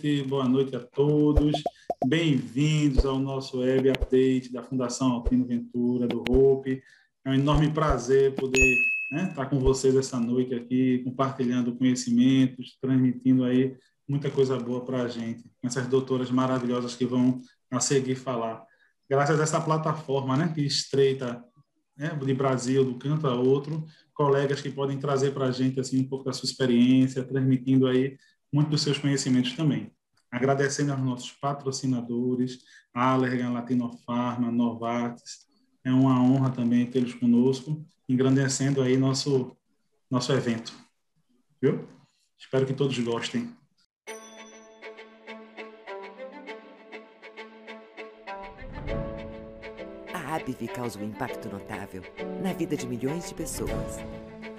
noite, boa noite a todos. Bem-vindos ao nosso web update da Fundação Altino Ventura, do Hope. É um enorme prazer poder né, estar com vocês essa noite aqui, compartilhando conhecimentos, transmitindo aí muita coisa boa para a gente, essas doutoras maravilhosas que vão a seguir falar. Graças a essa plataforma né, que estreita né, de Brasil, do canto a outro, colegas que podem trazer para a gente assim, um pouco da sua experiência, transmitindo aí muito dos seus conhecimentos também. Agradecendo aos nossos patrocinadores, Allergan, Latinofarma, Novartis. É uma honra também tê-los conosco, engrandecendo aí nosso, nosso evento. Viu? Espero que todos gostem. A ABV causa um impacto notável na vida de milhões de pessoas.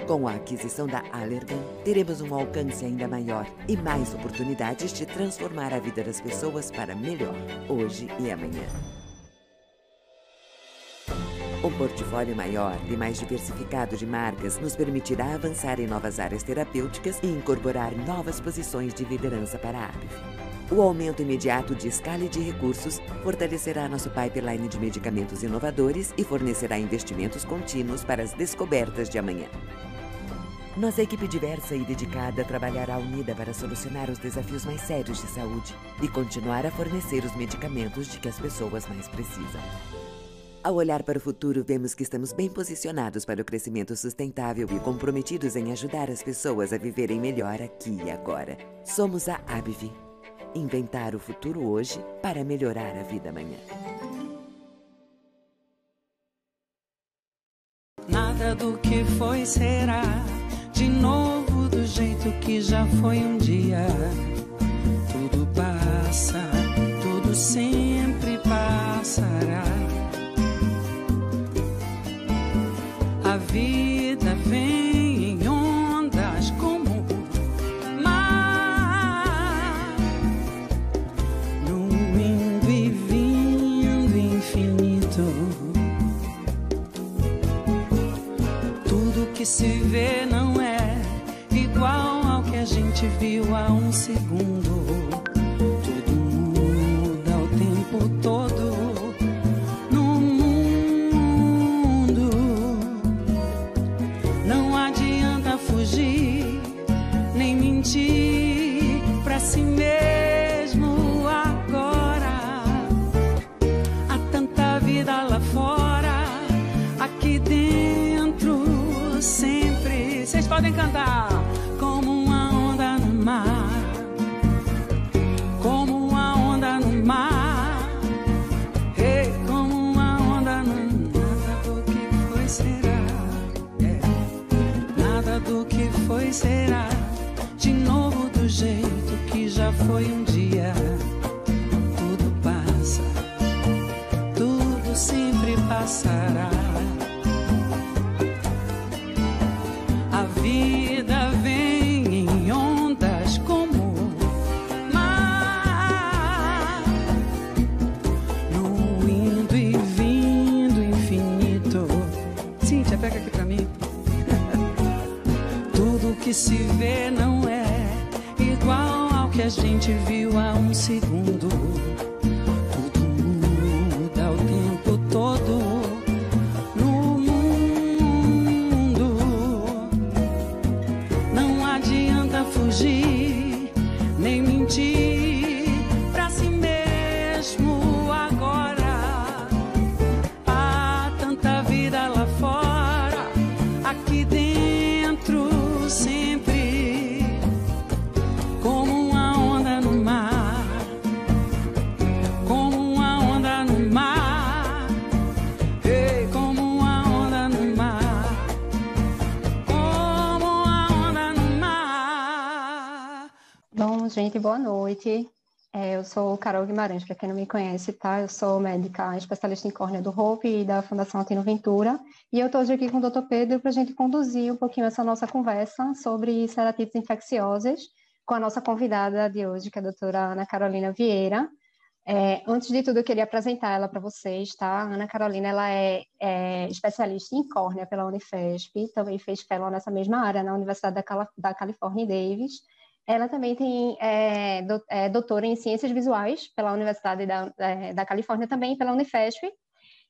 Com a aquisição da Allergan, teremos um alcance ainda maior e mais oportunidades de transformar a vida das pessoas para melhor, hoje e amanhã. Um portfólio maior e mais diversificado de marcas nos permitirá avançar em novas áreas terapêuticas e incorporar novas posições de liderança para a ABV. O aumento imediato de escala e de recursos fortalecerá nosso pipeline de medicamentos inovadores e fornecerá investimentos contínuos para as descobertas de amanhã. Nossa equipe diversa e dedicada trabalhará unida para solucionar os desafios mais sérios de saúde e continuar a fornecer os medicamentos de que as pessoas mais precisam. Ao olhar para o futuro, vemos que estamos bem posicionados para o crescimento sustentável e comprometidos em ajudar as pessoas a viverem melhor aqui e agora. Somos a ABV. Inventar o futuro hoje para melhorar a vida amanhã. Nada do que foi será de novo do jeito que já foi um dia. Tudo passa, tudo sempre passará. A vida vem em ondas como mar, num indo e vindo infinito. Tudo que se vê não gente viu há um segundo. Que se vê não é igual ao que a gente viu há um segundo. Boa noite. É, eu sou Carol Guimarães, para quem não me conhece, tá? Eu sou médica especialista em córnea do Hope e da Fundação Antino Ventura. E eu estou hoje aqui com o Dr. Pedro para a gente conduzir um pouquinho essa nossa conversa sobre ceratites infecciosas com a nossa convidada de hoje, que é a doutora Ana Carolina Vieira. É, antes de tudo, eu queria apresentar ela para vocês, tá? A Ana Carolina, ela é, é, especialista em córnea pela Unifesp, também fez fellow nessa mesma área na Universidade da, Cala da Califórnia Davis, Ela também tem é, do, é, doutora em Ciências Visuais pela Universidade da, é, da Califórnia, também pela Unifesp.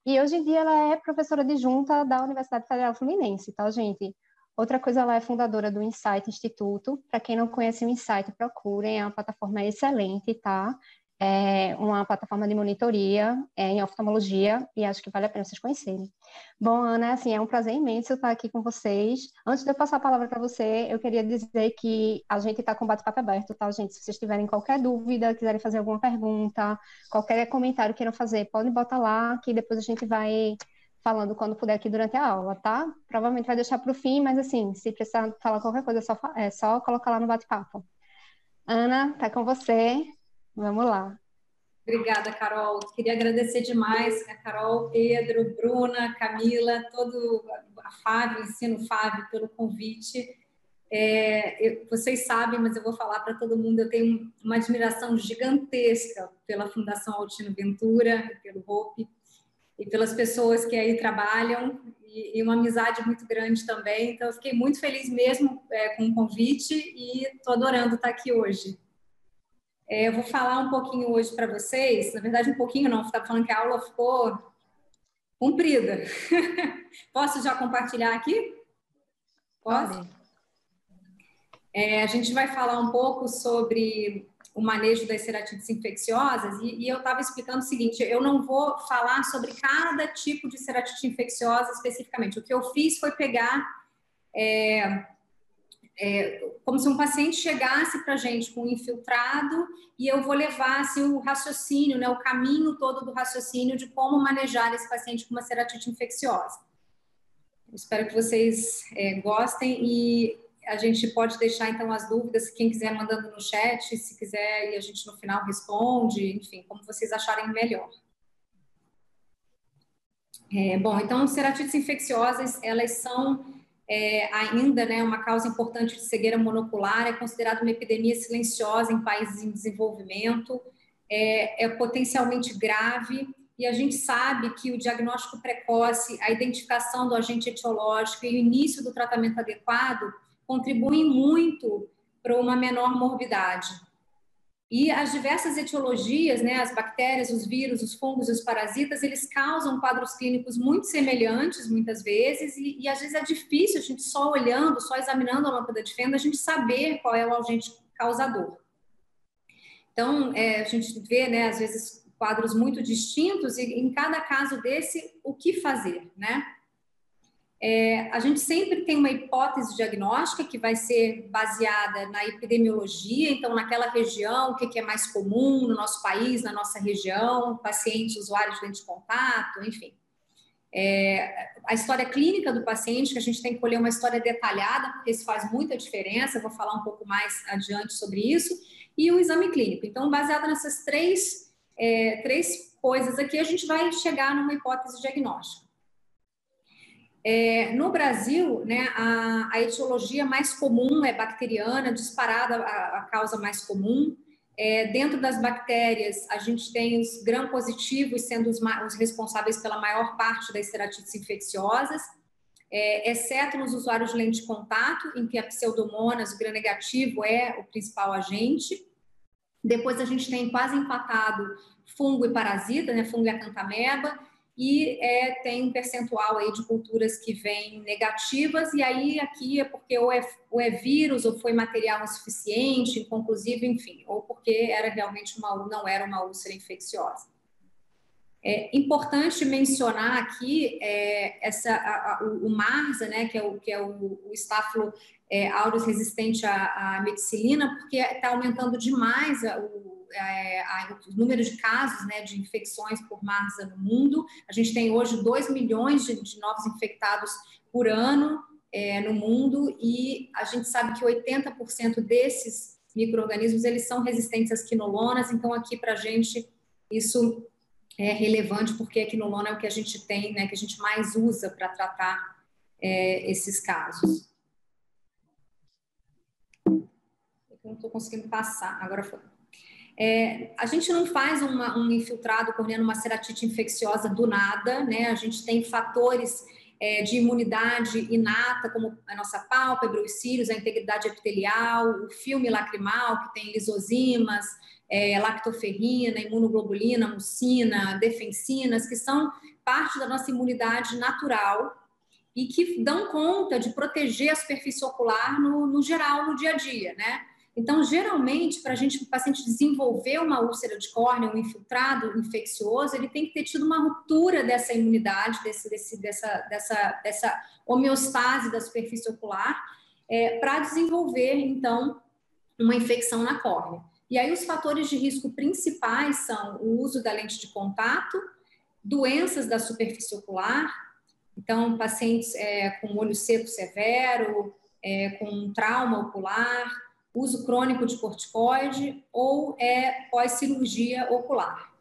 E hoje em dia ela é professora adjunta da Universidade Federal Fluminense, tá, gente? Outra coisa, ela é fundadora do Insight Instituto. Para quem não conhece o Insight, procurem, é uma plataforma excelente, tá? É uma plataforma de monitoria é, em oftalmologia e acho que vale a pena vocês conhecerem. Bom, Ana, assim, é um prazer imenso estar aqui com vocês. Antes de eu passar a palavra para você, eu queria dizer que a gente está com bate-papo aberto, tá, gente? Se vocês tiverem qualquer dúvida, quiserem fazer alguma pergunta, qualquer comentário queiram fazer, podem botar lá, que depois a gente vai falando quando puder aqui durante a aula, tá? Provavelmente vai deixar para o fim, mas assim, se precisar falar qualquer coisa, é só, é só colocar lá no bate-papo. Ana, tá com você. Vamos lá. Obrigada, Carol. Queria agradecer demais a Carol, Pedro, Bruna, Camila, todo a Fábio, ensino Fábio pelo convite. É, eu, vocês sabem, mas eu vou falar para todo mundo, eu tenho uma admiração gigantesca pela Fundação Altino Ventura, pelo Hope, e pelas pessoas que aí trabalham, e, e uma amizade muito grande também. Então, eu fiquei muito feliz mesmo é, com o convite e estou adorando estar aqui hoje. É, eu vou falar um pouquinho hoje para vocês, na verdade um pouquinho não, estava falando que a aula ficou comprida. Posso já compartilhar aqui? Posso? É, a gente vai falar um pouco sobre o manejo das ceratites infecciosas e, e eu estava explicando o seguinte, eu não vou falar sobre cada tipo de ceratite infecciosa especificamente. O que eu fiz foi pegar é, é, como se um paciente chegasse para a gente com um infiltrado e eu vou levar assim, o raciocínio, né, o caminho todo do raciocínio de como manejar esse paciente com uma ceratite infecciosa. Espero que vocês é, gostem e a gente pode deixar então as dúvidas, quem quiser mandando no chat, se quiser e a gente no final responde, enfim, como vocês acharem melhor. É, bom, então, ceratites infecciosas, elas são é, ainda né, uma causa importante de cegueira monocular, é considerada uma epidemia silenciosa em países em desenvolvimento, é, é potencialmente grave e a gente sabe que o diagnóstico precoce, a identificação do agente etiológico e o início do tratamento adequado contribuem muito para uma menor morbidade. E as diversas etiologias, né, as bactérias, os vírus, os fungos, os parasitas, eles causam quadros clínicos muito semelhantes, muitas vezes, e, e às vezes é difícil a gente só olhando, só examinando a lâmpada de fenda, a gente saber qual é o agente causador. Então, é, a gente vê, né, às vezes, quadros muito distintos, e em cada caso desse, o que fazer, né? É, a gente sempre tem uma hipótese diagnóstica que vai ser baseada na epidemiologia, então, naquela região, o que, é mais comum no nosso país, na nossa região, pacientes, usuários de lente de contato, enfim. É, a história clínica do paciente, que a gente tem que colher uma história detalhada, porque isso faz muita diferença, eu vou falar um pouco mais adiante sobre isso, e o exame clínico. Então, baseado nessas três, é, três coisas aqui, a gente vai chegar numa hipótese diagnóstica. É, no Brasil, né, a, a, etiologia mais comum é bacteriana, disparada a, a causa mais comum. É, dentro das bactérias, a gente tem os gram-positivos sendo os, os, responsáveis pela maior parte das ceratites infecciosas, é, exceto nos usuários de lente de contato, em que a pseudomonas, o gram-negativo, é o principal agente. Depois a gente tem quase empatado fungo e parasita, né, fungo e acantameba, e é, tem um percentual aí de culturas que vêm negativas, e aí aqui é porque ou é, ou é vírus, ou foi material insuficiente, inconclusivo, enfim, ou porque era realmente uma, não era uma úlcera infecciosa. É importante mencionar aqui é, essa, a, a, o, Marsa, né, que é o, que é o, o é, aureus resistente à, à medicilina, porque está aumentando demais o é, o número de casos né, de infecções por Marsa no mundo. A gente tem hoje 2 milhões de, de novos infectados por ano é, no mundo e a gente sabe que 80% desses micro-organismos eles são resistentes às quinolonas, então aqui para a gente isso é relevante porque a quinolona é o que a gente tem, né, que a gente mais usa para tratar é, esses casos. Eu não estou conseguindo passar, agora foi. É, a gente não faz uma, um infiltrado corneano, uma ceratite infecciosa do nada, né? A gente tem fatores é, de imunidade inata, como a nossa pálpebra, os cílios, a integridade epitelial, o filme lacrimal, que tem lisozimas, é, lactoferrina, imunoglobulina, mucina, defensinas, que são parte da nossa imunidade natural e que dão conta de proteger a superfície ocular no, no geral, no dia a dia, né? Então, geralmente, para a gente, o paciente desenvolver uma úlcera de córnea, um infiltrado infeccioso, ele tem que ter tido uma ruptura dessa imunidade, desse, desse, dessa, dessa, dessa homeostase da superfície ocular, é, para desenvolver, então, uma infecção na córnea. E aí, os fatores de risco principais são o uso da lente de contato, doenças da superfície ocular, então, pacientes é, com olho seco severo, é, com trauma ocular, uso crônico de corticoide ou é pós-cirurgia ocular.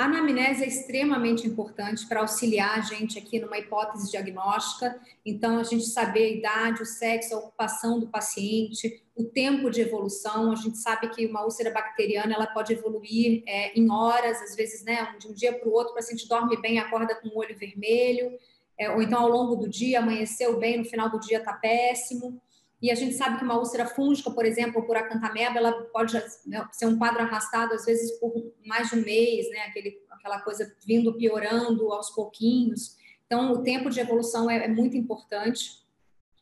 A anamnese é extremamente importante para auxiliar a gente aqui numa hipótese diagnóstica. Então, a gente saber a idade, o sexo, a ocupação do paciente, o tempo de evolução. A gente sabe que uma úlcera bacteriana ela pode evoluir é, em horas, às vezes, né, de um dia para o outro, o paciente dorme bem, acorda com o olho vermelho, é, ou então ao longo do dia, amanheceu bem, no final do dia está péssimo. E a gente sabe que uma úlcera fúngica, por exemplo, por acantameba, ela pode né, ser um quadro arrastado, às vezes, por mais de um mês, né? Aquele, aquela coisa vindo piorando aos pouquinhos. Então, o tempo de evolução é, é muito importante.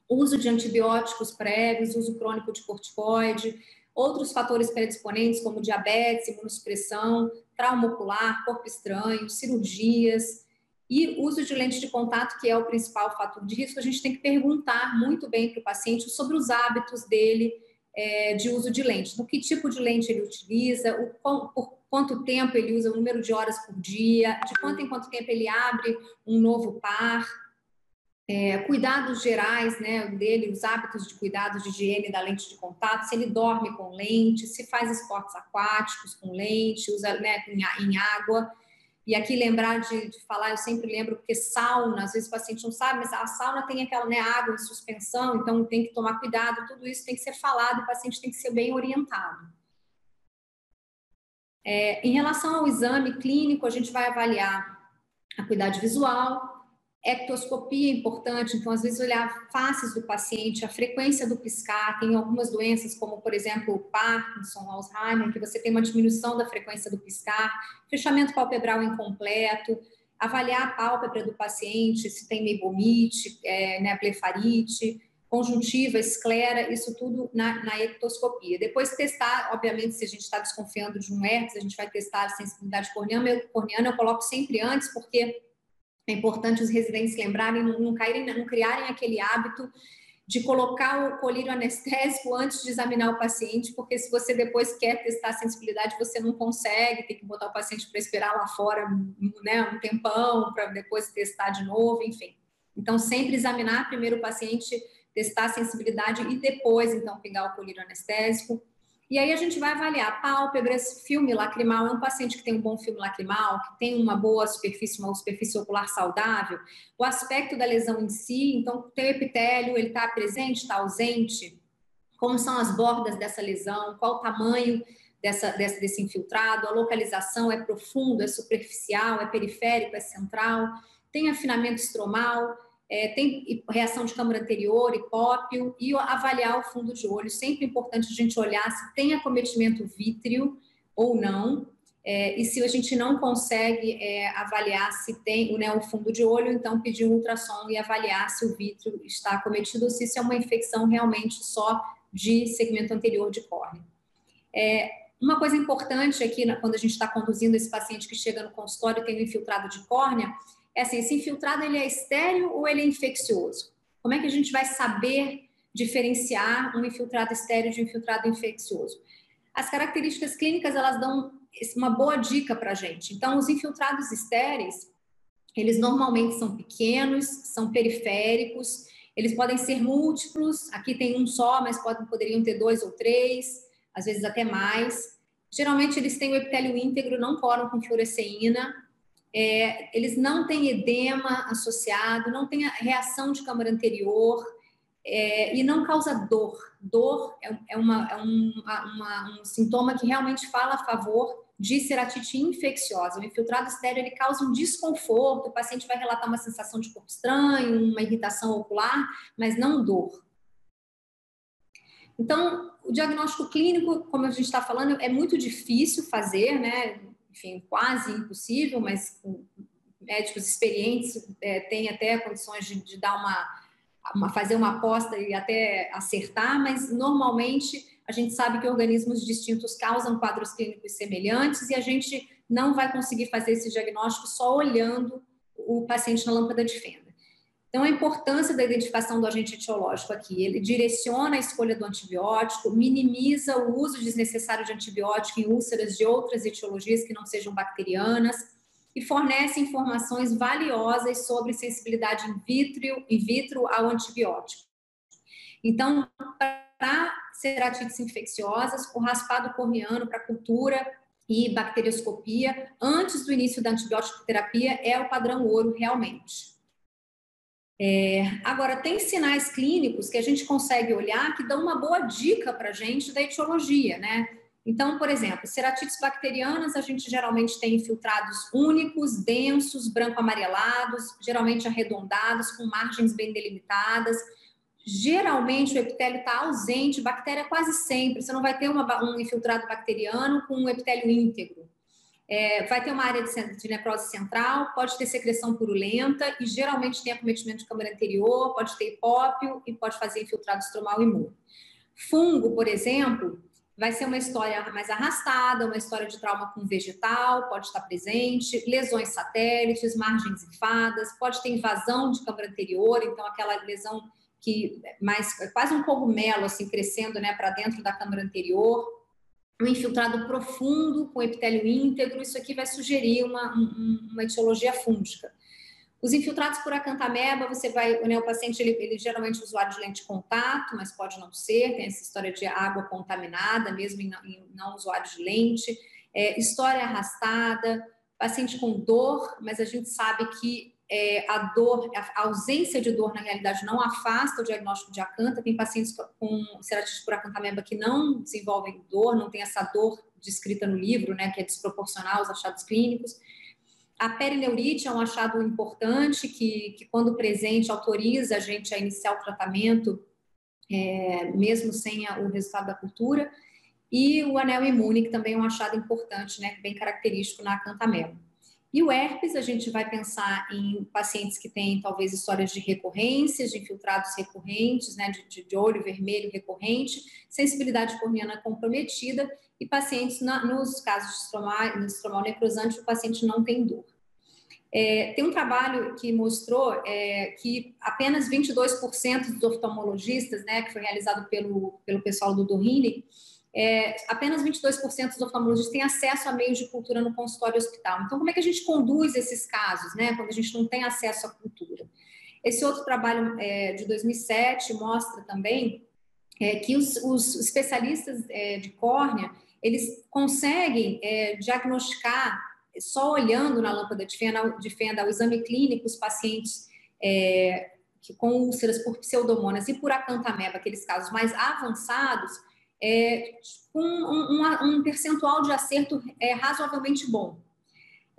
Uso de antibióticos prévios, uso crônico de corticoide, outros fatores predisponentes, como diabetes, imunossupressão, trauma ocular, corpo estranho, cirurgias, e uso de lente de contato, que é o principal fator de risco, a gente tem que perguntar muito bem para o paciente sobre os hábitos dele é, de uso de lente. Do que tipo de lente ele utiliza, o, por quanto tempo ele usa, o número de horas por dia, de quanto em quanto tempo ele abre um novo par. É, cuidados gerais né, dele, os hábitos de cuidados de higiene da lente de contato, se ele dorme com lente, se faz esportes aquáticos com lente, usa né, em, em água. E aqui lembrar de, de, falar, eu sempre lembro, porque sauna, às vezes o paciente não sabe, mas a sauna tem aquela né, água em suspensão, então tem que tomar cuidado, tudo isso tem que ser falado, o paciente tem que ser bem orientado. É, em relação ao exame clínico, a gente vai avaliar a cuidade visual, Ectoscopia é importante, então, às vezes, olhar faces do paciente, a frequência do piscar. Tem algumas doenças, como, por exemplo, o Parkinson, Alzheimer, que você tem uma diminuição da frequência do piscar, fechamento palpebral incompleto, avaliar a pálpebra do paciente, se tem meibomite, é, né, blefarite, conjuntiva, esclera, isso tudo na, na ectoscopia. Depois testar, obviamente, se a gente está desconfiando de um herpes, a gente vai testar a sensibilidade corneana, corneana eu coloco sempre antes, porque é importante os residentes lembrarem, não, não, caírem, não criarem aquele hábito de colocar o colírio anestésico antes de examinar o paciente, porque se você depois quer testar a sensibilidade, você não consegue, tem que botar o paciente para esperar lá fora né, um tempão, para depois testar de novo, enfim. Então, sempre examinar primeiro o paciente, testar a sensibilidade e depois, então, pegar o colírio anestésico. E aí a gente vai avaliar pálpebras, filme lacrimal, é um paciente que tem um bom filme lacrimal, que tem uma boa superfície, uma superfície ocular saudável, o aspecto da lesão em si, então tem o epitélio, ele está presente, está ausente, como são as bordas dessa lesão, qual o tamanho dessa, dessa, desse infiltrado, a localização é profundo, é superficial, é periférico, é central, tem afinamento estromal, é, tem reação de câmara anterior, hipópio, e avaliar o fundo de olho. Sempre é importante a gente olhar se tem acometimento vítreo ou não, é, e se a gente não consegue é, avaliar se tem né, o fundo de olho, então pedir um ultrassom e avaliar se o vítreo está acometido ou se isso é uma infecção realmente só de segmento anterior de córnea. É, uma coisa importante aqui, quando a gente está conduzindo esse paciente que chega no consultório um infiltrado de córnea, é assim, esse infiltrado ele é estéreo ou ele é infeccioso? Como é que a gente vai saber diferenciar um infiltrado estéreo de um infiltrado infeccioso? As características clínicas, elas dão uma boa dica para a gente. Então, os infiltrados estéreis, eles normalmente são pequenos, são periféricos, eles podem ser múltiplos, aqui tem um só, mas podem, poderiam ter dois ou três, às vezes até mais. Geralmente, eles têm o epitélio íntegro, não coram com fluoresceína, é, eles não têm edema associado, não tem reação de câmara anterior é, e não causa dor. Dor é, é, uma, é um, uma, um sintoma que realmente fala a favor de ceratite infecciosa. O infiltrado estéreo ele causa um desconforto, o paciente vai relatar uma sensação de corpo estranho, uma irritação ocular, mas não dor. Então, o diagnóstico clínico, como a gente está falando, é muito difícil fazer, né? Enfim, quase impossível, mas médicos experientes é, têm até condições de, de dar uma, uma, fazer uma aposta e até acertar, mas normalmente a gente sabe que organismos distintos causam quadros clínicos semelhantes e a gente não vai conseguir fazer esse diagnóstico só olhando o paciente na lâmpada de fenda. Então, a importância da identificação do agente etiológico aqui, ele direciona a escolha do antibiótico, minimiza o uso desnecessário de antibiótico em úlceras de outras etiologias que não sejam bacterianas e fornece informações valiosas sobre sensibilidade in vitro, in vitro ao antibiótico. Então, para ceratites infecciosas, o raspado corneano para cultura e bacterioscopia antes do início da antibiótico terapia é o padrão ouro realmente. É, agora, tem sinais clínicos que a gente consegue olhar que dão uma boa dica para a gente da etiologia, né? Então, por exemplo, ceratites bacterianas, a gente geralmente tem infiltrados únicos, densos, branco-amarelados, geralmente arredondados, com margens bem delimitadas. Geralmente o epitélio está ausente, bactéria quase sempre. Você não vai ter uma, um infiltrado bacteriano com um epitélio íntegro. É, vai ter uma área de, de, necrose central, pode ter secreção purulenta e geralmente tem acometimento de câmara anterior, pode ter hipópio e pode fazer infiltrado estromal imune. Fungo, por exemplo, vai ser uma história mais arrastada, uma história de trauma com vegetal, pode estar presente, lesões satélites, margens infadas, pode ter invasão de câmara anterior, então aquela lesão que mais quase um cogumelo assim crescendo, né, para dentro da câmara anterior um infiltrado profundo com epitélio íntegro, isso aqui vai sugerir uma, uma etiologia fúngica. Os infiltrados por acantameba, você vai, né, o paciente, ele, ele geralmente é usuário de lente de contato, mas pode não ser, tem essa história de água contaminada, mesmo em não, em não usuário de lente, é, história arrastada, paciente com dor, mas a gente sabe que é, a dor, a ausência de dor, na realidade, não afasta o diagnóstico de acanta. Tem pacientes com ceratite por acantameba que não desenvolvem dor, não tem essa dor descrita no livro, né, que é desproporcional aos achados clínicos. A perineurite é um achado importante que, que quando presente, autoriza a gente a iniciar o tratamento, é, mesmo sem a, o resultado da cultura. E o anel imune, que também é um achado importante, né, bem característico na acantameba. E o herpes, a gente vai pensar em pacientes que têm talvez histórias de recorrências, de infiltrados recorrentes, né, de, de olho vermelho recorrente, sensibilidade corneana comprometida e pacientes, na, nos casos de estromal, estromal necrosante, o paciente não tem dor. É, tem um trabalho que mostrou é, que apenas 22% dos oftalmologistas, né, que foi realizado pelo, pelo pessoal do Dohine, é, apenas 22% dos oftalmologistas têm acesso a meios de cultura no consultório hospital. Então, como é que a gente conduz esses casos, né, quando a gente não tem acesso à cultura? Esse outro trabalho é, de 2007 mostra também é, que os, os especialistas é, de córnea, eles conseguem é, diagnosticar, só olhando na lâmpada de fenda, de fenda o exame clínico, os pacientes é, que, com úlceras por pseudomonas e por acantameba, aqueles casos mais avançados, é, com um, um, percentual de acerto é, razoavelmente bom.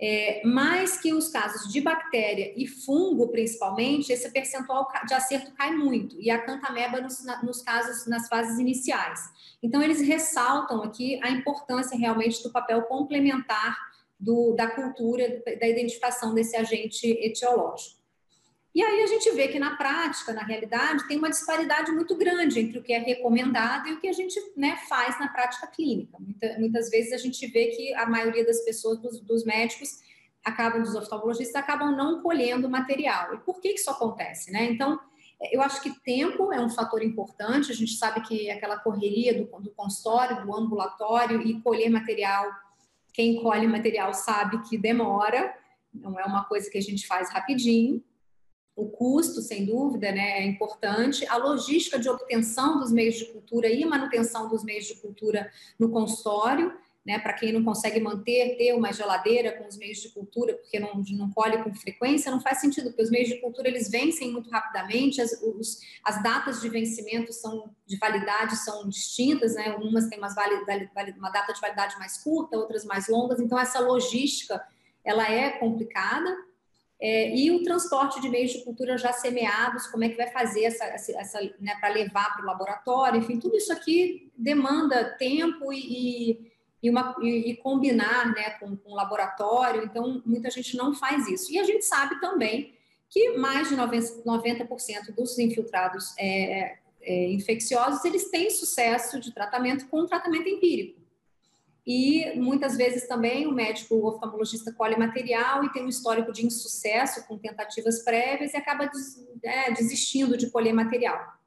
É, mais que os casos de bactéria e fungo, principalmente, esse percentual de acerto cai muito, e a cantameba nos, nos casos, nas fases iniciais. Então, eles ressaltam aqui a importância realmente do papel complementar do, da cultura, da identificação desse agente etiológico. E aí a gente vê que na prática, na realidade, tem uma disparidade muito grande entre o que é recomendado e o que a gente né, faz na prática clínica. Muita, muitas vezes a gente vê que a maioria das pessoas, dos, dos médicos, acabam, dos oftalmologistas, acabam não colhendo material. E por que, que isso acontece? Né? Então, eu acho que tempo é um fator importante, a gente sabe que aquela correria do, do consultório, do ambulatório e colher material, quem colhe material sabe que demora, não é uma coisa que a gente faz rapidinho. O custo, sem dúvida, né, é importante. A logística de obtenção dos meios de cultura e manutenção dos meios de cultura no consultório, né, para quem não consegue manter, ter uma geladeira com os meios de cultura, porque não, não colhe com frequência, não faz sentido, porque os meios de cultura eles vencem muito rapidamente, as, os, as datas de vencimento são de validade são distintas, né, umas têm umas uma data de validade mais curta, outras mais longas, então essa logística ela é complicada, é, e o transporte de meios de cultura já semeados, como é que vai fazer essa, essa né, para levar para o laboratório, enfim, tudo isso aqui demanda tempo e, e, uma, e, e combinar né, com, com o laboratório, então muita gente não faz isso. E a gente sabe também que mais de 90%, 90 dos infiltrados é, é, infecciosos, eles têm sucesso de tratamento com tratamento empírico. E muitas vezes também o médico oftalmologista colhe material e tem um histórico de insucesso com tentativas prévias e acaba des, é, desistindo de colher material.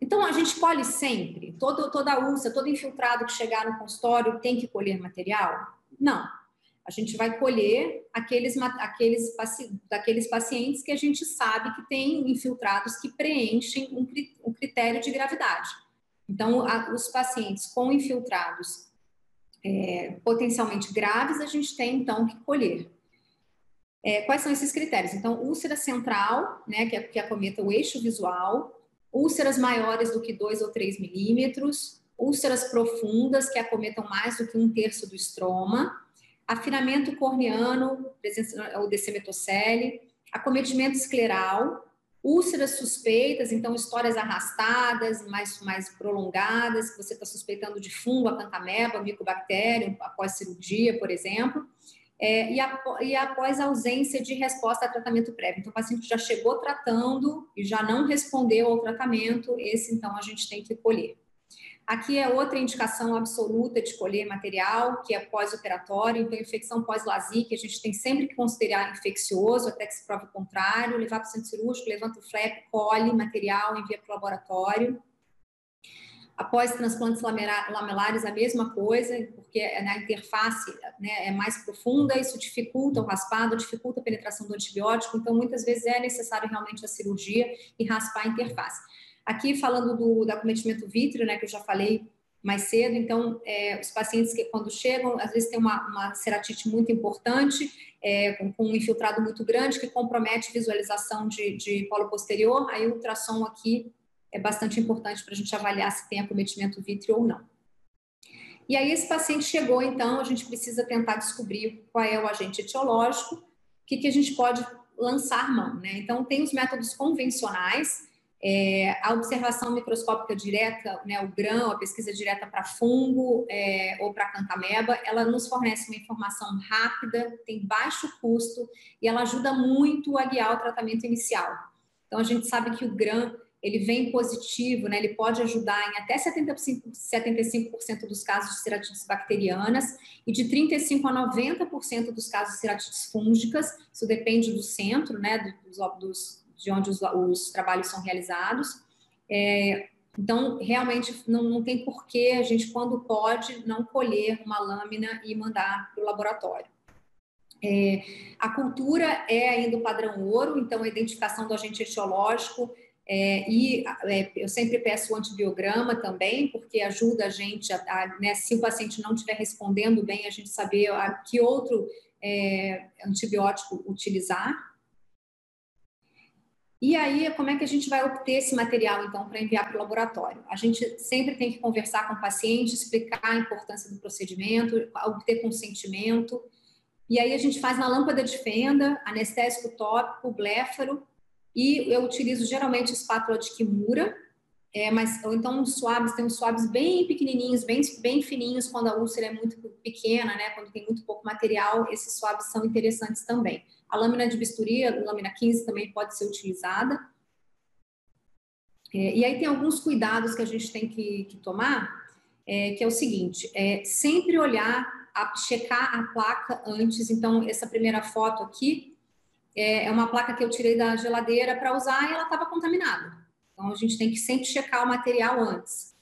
Então, a gente colhe sempre? Todo, toda úlcera, todo infiltrado que chegar no consultório tem que colher material? Não. A gente vai colher aqueles, aqueles, daqueles pacientes que a gente sabe que tem infiltrados que preenchem um, um critério de gravidade. Então, a, os pacientes com infiltrados é, potencialmente graves, a gente tem então que colher. É, quais são esses critérios? Então, úlcera central, né, que, é, que acometa o eixo visual, úlceras maiores do que 2 ou 3 milímetros, úlceras profundas, que acometam mais do que um terço do estroma, afinamento corneano, ou decimetocele, acometimento escleral, Úlceras suspeitas, então histórias arrastadas, mais, mais prolongadas, que você está suspeitando de fungo, acantameba, micobactéria, após cirurgia, por exemplo. É, e, a, e, após a ausência de resposta a tratamento prévio. Então, o paciente já chegou tratando e já não respondeu ao tratamento, esse então a gente tem que colher. Aqui é outra indicação absoluta de colher material, que é pós-operatório. Então, infecção pós-LASIK, a gente tem sempre que considerar infeccioso, até que se prove o contrário. Levar para o centro cirúrgico, levanta o flap, colhe material, envia para o laboratório. Após transplantes lamelares, a mesma coisa, porque na interface né, é mais profunda, isso dificulta o raspado, dificulta a penetração do antibiótico, então muitas vezes é necessário realmente a cirurgia e raspar a interface. Aqui, falando do, do acometimento vítreo, né, que eu já falei mais cedo, então, é, os pacientes que quando chegam, às vezes tem uma, uma ceratite muito importante, é, com, com, um infiltrado muito grande, que compromete visualização de, de polo posterior, aí o ultrassom aqui é bastante importante para a gente avaliar se tem acometimento vítreo ou não. E aí esse paciente chegou, então, a gente precisa tentar descobrir qual é o agente etiológico, o que, que a gente pode lançar mão, né? Então, tem os métodos convencionais, é, a observação microscópica direta, né, o grão, a pesquisa direta para fungo é, ou para cantameba, ela nos fornece uma informação rápida, tem baixo custo e ela ajuda muito a guiar o tratamento inicial. Então, a gente sabe que o GRAM, ele vem positivo, né, ele pode ajudar em até 75%, 75 dos casos de ceratites bacterianas e de 35% a 90% dos casos de ceratites fúngicas, isso depende do centro, né, dos, dos de onde os, os trabalhos são realizados. É, então, realmente, não, não tem porquê a gente, quando pode, não colher uma lâmina e mandar para o laboratório. É, a cultura é ainda o padrão ouro, então a identificação do agente etiológico é, e é, eu sempre peço o antibiograma também, porque ajuda a gente, a, a, né, se o paciente não estiver respondendo bem, a gente saber a, que outro é, antibiótico utilizar. E aí, como é que a gente vai obter esse material, então, para enviar para o laboratório? A gente sempre tem que conversar com o paciente, explicar a importância do procedimento, obter consentimento. E aí a gente faz na lâmpada de fenda, anestésico tópico, bléfaro, e eu utilizo geralmente espátula de Kimura, é, mas, ou então uns suaves, tem uns suaves bem pequenininhos, bem, bem fininhos, quando a úlcera é muito pequena, né, quando tem muito pouco material, esses suaves são interessantes também. A lâmina de bisturi, a lâmina 15 também pode ser utilizada. É, e aí tem alguns cuidados que a gente tem que, que tomar, é, que é o seguinte, é sempre olhar, a, checar a placa antes. Então, essa primeira foto aqui é, é uma placa que eu tirei da geladeira para usar e ela estava contaminada. Então, a gente tem que sempre checar o material antes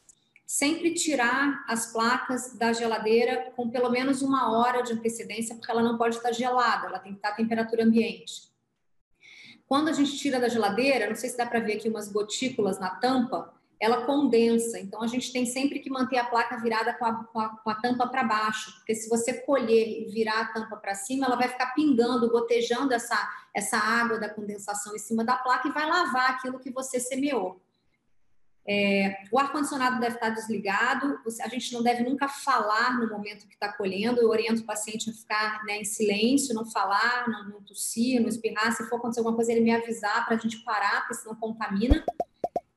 sempre tirar as placas da geladeira com pelo menos uma hora de antecedência, porque ela não pode estar gelada, ela tem que estar a temperatura ambiente. Quando a gente tira da geladeira, não sei se dá para ver aqui umas gotículas na tampa, ela condensa. Então, a gente tem sempre que manter a placa virada com a, com a, com a tampa para baixo, porque se você colher e virar a tampa para cima, ela vai ficar pingando, gotejando essa, essa água da condensação em cima da placa e vai lavar aquilo que você semeou. É, o ar-condicionado deve estar desligado, a gente não deve nunca falar no momento que está colhendo, eu oriento o paciente a ficar né, em silêncio, não falar, não, não tossir, não espirrar, se for acontecer alguma coisa, ele me avisar para a gente parar, porque senão contamina.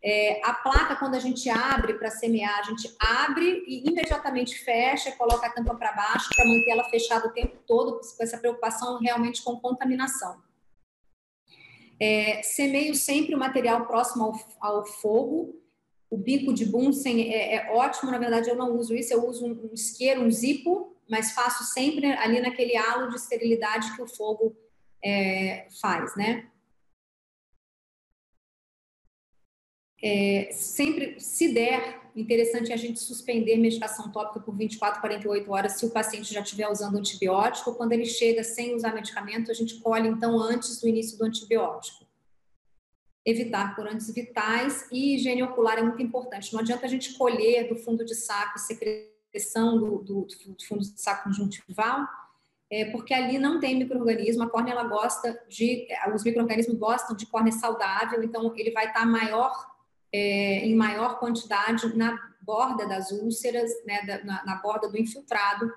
É, a placa, quando a gente abre para semear, a gente abre e imediatamente fecha, coloca a tampa para baixo para manter ela fechada o tempo todo, com essa preocupação realmente com contaminação. É, semeio sempre o material próximo ao, ao fogo. O bico de Bunsen é, é, ótimo, na verdade eu não uso isso, eu uso um, um isqueiro, um zipo, mas faço sempre ali naquele halo de esterilidade que o fogo é, faz, né? É, sempre, se der, interessante é a gente suspender medicação tópica por 24, 48 horas se o paciente já estiver usando antibiótico. Quando ele chega sem usar medicamento, a gente colhe então antes do início do antibiótico. Evitar corantes vitais e higiene ocular é muito importante. Não adianta a gente colher do fundo de saco secreção do, do, do fundo de saco conjuntival, é, porque ali não tem microorganismo. A córnea ela gosta de, os microorganismos gostam de córnea saudável, então ele vai estar maior é, em maior quantidade na borda das úlceras, né, da, na, na, borda do infiltrado,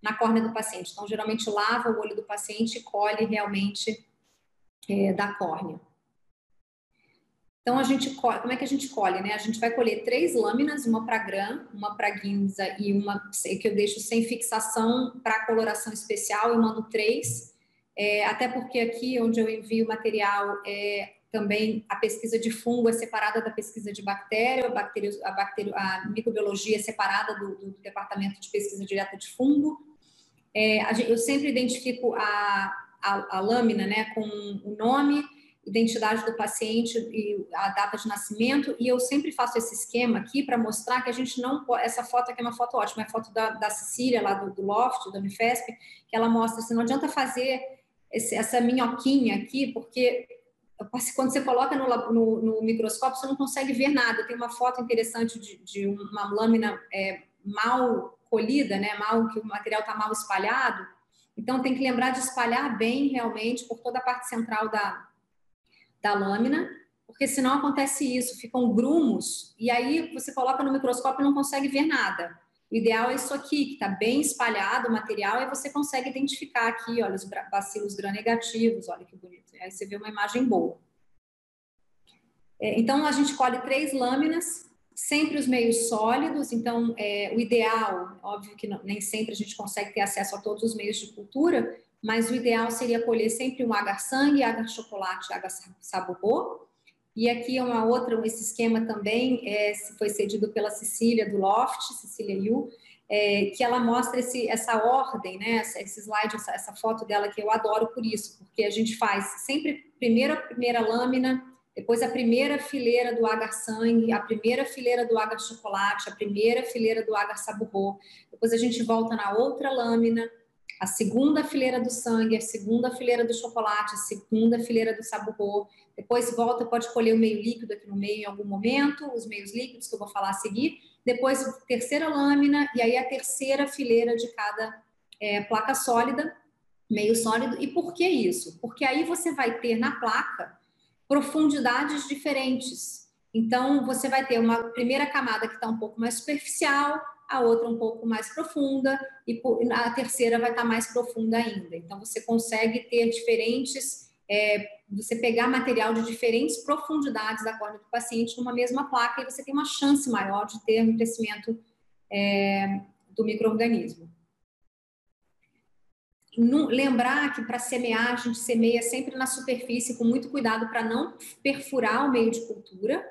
na córnea do paciente. Então, geralmente lava o olho do paciente e colhe realmente é, da córnea. Então, a gente colhe, como é que a gente colhe, né? A gente vai colher três lâminas, uma para gram, uma para guinza e uma que eu deixo sem fixação para coloração especial, eu mando três. É, até porque aqui onde eu envio o material é, também a pesquisa de fungo é separada da pesquisa de bactéria, a, bactéria, a, bactéria, a microbiologia é separada do, do, departamento de pesquisa direta de fungo. É, eu sempre identifico a, a, a, lâmina né, com o nome, identidade do paciente e a data de nascimento, e eu sempre faço esse esquema aqui para mostrar que a gente não essa foto aqui é uma foto ótima, é a foto da, da Cecília, lá do, do Loft, da Unifesp, que ela mostra assim, não adianta fazer esse, essa minhoquinha aqui, porque quando você coloca no, no, no, microscópio, você não consegue ver nada. Tem uma foto interessante de, de uma lâmina é, mal colhida, né? mal que o material está mal espalhado. Então, tem que lembrar de espalhar bem, realmente, por toda a parte central da, da lâmina, porque senão acontece isso, ficam grumos, e aí você coloca no microscópio e não consegue ver nada. O ideal é isso aqui, que está bem espalhado o material, e você consegue identificar aqui, olha, os bacilos gram-negativos, olha que bonito. Aí você vê uma imagem boa. É, então, a gente colhe três lâminas, sempre os meios sólidos. Então, é, o ideal, óbvio que não, nem sempre a gente consegue ter acesso a todos os meios de cultura, mas o ideal seria colher sempre um agar-sangue, agar-chocolate, agar-saborô. E aqui é uma outra, esse esquema também é, foi cedido pela Cecília do Loft, Cecília Yu, é, que ela mostra esse, essa ordem, né, esse slide, essa, essa, foto dela que eu adoro por isso, porque a gente faz sempre primeiro a primeira lâmina, depois a primeira fileira do agar sangue, a primeira fileira do agar chocolate, a primeira fileira do agar saburro, depois a gente volta na outra lâmina, a segunda fileira do sangue, a segunda fileira do chocolate, a segunda fileira do saburro, depois volta, pode colher o meio líquido aqui no meio em algum momento, os meios líquidos que eu vou falar a seguir, depois terceira lâmina e aí a terceira fileira de cada é, placa sólida, meio sólido. E por que isso? Porque aí você vai ter na placa profundidades diferentes. Então, você vai ter uma primeira camada que está um pouco mais superficial, a outra um pouco mais profunda, e a terceira vai estar tá mais profunda ainda. Então, você consegue ter diferentes é, você pegar material de diferentes profundidades da córnea do paciente numa mesma placa e você tem uma chance maior de ter um crescimento é, do microorganismo. Lembrar que para semear, a gente semeia sempre na superfície com muito cuidado para não perfurar o meio de cultura,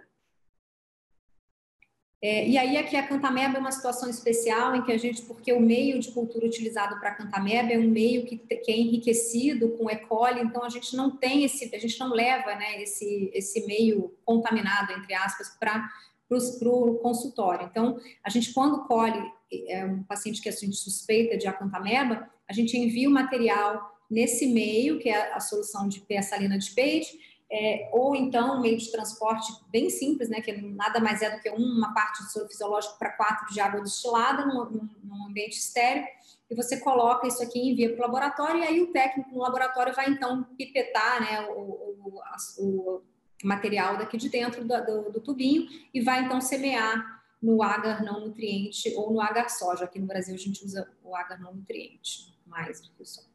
é, e aí aqui a cantameba é uma situação especial em que a gente, porque o meio de cultura utilizado para a cantameba é um meio que, que, é enriquecido com E. coli, então a gente não tem esse, a gente não leva né, esse, esse meio contaminado, entre aspas, para o consultório. Então, a gente quando colhe é, um paciente que a gente suspeita de acantameba, a gente envia o material nesse meio, que é a solução de P-salina de peixe, é, ou então um meio de transporte bem simples, né, que nada mais é do que uma parte do soro fisiológico para quatro de água destilada num, num ambiente estéreo, e você coloca isso aqui e envia para o laboratório, e aí o técnico no laboratório vai então pipetar né, o, o, o material daqui de dentro do, do, do, tubinho e vai então semear no agar não nutriente ou no agar soja. Aqui no Brasil a gente usa o agar não nutriente mais do que o soja.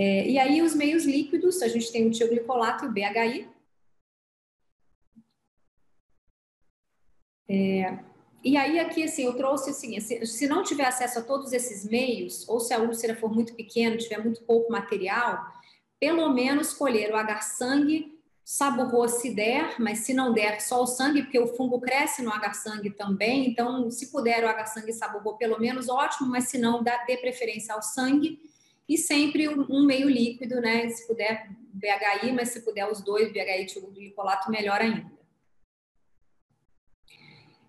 É, e aí os meios líquidos, a gente tem o tioglicolato e o BHI. É, e aí aqui assim, eu trouxe assim, se, se não tiver acesso a todos esses meios, ou se a úlcera for muito pequena, tiver muito pouco material, pelo menos colher o agar-sangue saborou se der, mas se não der, só o sangue, porque o fungo cresce no agar-sangue também, então se puder o agar-sangue saborou pelo menos ótimo, mas se não, dá, dê preferência ao sangue, e sempre um meio líquido, né, se puder BHI, mas se puder os dois, BHI e glicolato, melhor ainda.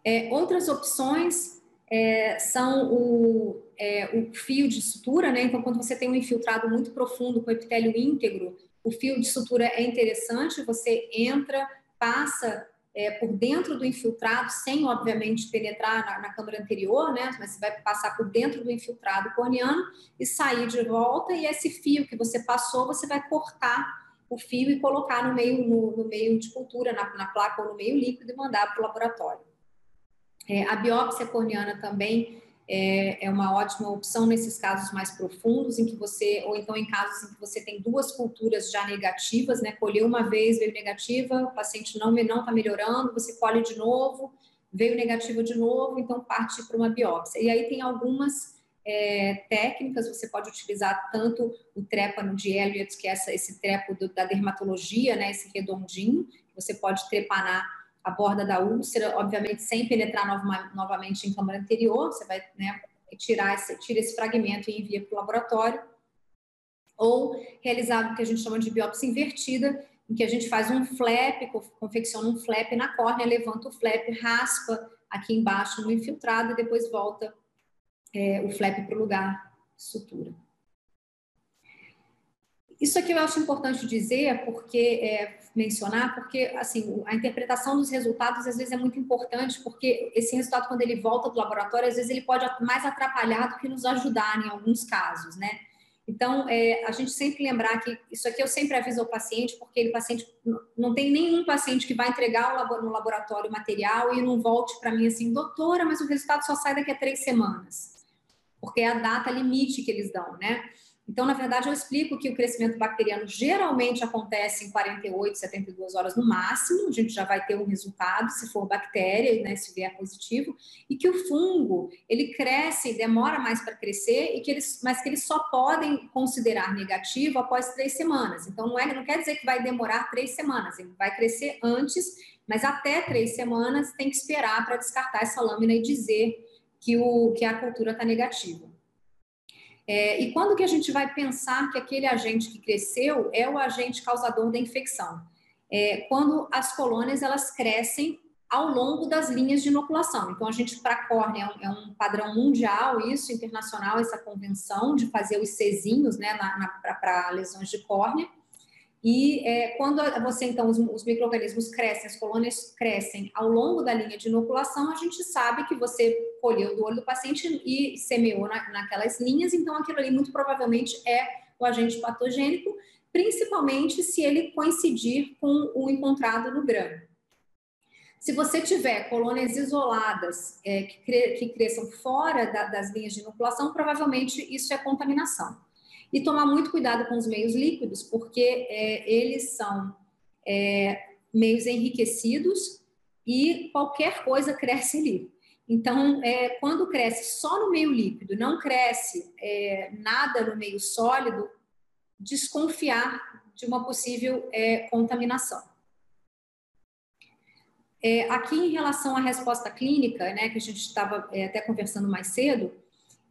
É, outras opções é, são o, é, o fio de sutura, né, então quando você tem um infiltrado muito profundo com epitélio íntegro, o fio de sutura é interessante, você entra, passa é, por dentro do infiltrado, sem, obviamente, penetrar na, na, câmara anterior, né? Mas você vai passar por dentro do infiltrado corneano e sair de volta, e esse fio que você passou, você vai cortar o fio e colocar no meio, no, no meio de cultura, na, na, placa ou no meio líquido e mandar para o laboratório. É, a biópsia corneana também é, é uma ótima opção nesses casos mais profundos, em que você, ou então em casos em que você tem duas culturas já negativas, né? Colheu uma vez, veio negativa, o paciente não está melhorando, você colhe de novo, veio negativa de novo, então parte para uma biópsia. E aí tem algumas é, técnicas, você pode utilizar tanto o trépano de Elliott, que é essa, esse trepo da dermatologia, né, esse redondinho, você pode trepanar a borda da úlcera, obviamente sem penetrar nova, novamente em câmara anterior, você vai né, tirar esse, tira esse fragmento e envia para o laboratório. Ou realizar o que a gente chama de biópsia invertida, em que a gente faz um flap, confecciona um flap na córnea, levanta o flap, raspa aqui embaixo no infiltrado e depois volta é, o flap para o lugar sutura. Isso aqui eu acho importante dizer, porque é, mencionar, porque assim a interpretação dos resultados às vezes é muito importante, porque esse resultado quando ele volta do laboratório às vezes ele pode mais atrapalhar do que nos ajudar em alguns casos, né? Então é, a gente sempre lembrar que isso aqui eu sempre aviso ao paciente, porque ele paciente não tem nenhum paciente que vai entregar no laboratório material e não volte para mim assim, doutora, mas o resultado só sai daqui a três semanas, porque é a data limite que eles dão, né? Então, na verdade, eu explico que o crescimento bacteriano geralmente acontece em 48, 72 horas no máximo, a gente já vai ter um resultado, se for bactéria, né, se vier positivo, e que o fungo, ele cresce, demora mais para crescer, e que eles, mas que eles só podem considerar negativo após três semanas. Então, não, é, não quer dizer que vai demorar três semanas, ele vai crescer antes, mas até três semanas tem que esperar para descartar essa lâmina e dizer que, o, que a cultura está negativa. É, e quando que a gente vai pensar que aquele agente que cresceu é o agente causador da infecção? É, quando as colônias elas crescem ao longo das linhas de inoculação. Então, a gente, para córnea, é um, é um, padrão mundial, isso, internacional, essa convenção de fazer os Czinhos né, para lesões de córnea. E é, quando você, então, os, os micro-organismos crescem, as colônias crescem ao longo da linha de inoculação, a gente sabe que você colheu do olho do paciente e semeou na, naquelas linhas, então aquilo ali muito provavelmente é o agente patogênico, principalmente se ele coincidir com o encontrado no grão. Se você tiver colônias isoladas é, que, cre que, cresçam fora da, das linhas de inoculação, provavelmente isso é contaminação. E tomar muito cuidado com os meios líquidos, porque é, eles são é, meios enriquecidos e qualquer coisa cresce ali. Então, é, quando cresce só no meio líquido, não cresce é, nada no meio sólido, desconfiar de uma possível é, contaminação. É, aqui, em relação à resposta clínica, né, que a gente estava é, até conversando mais cedo,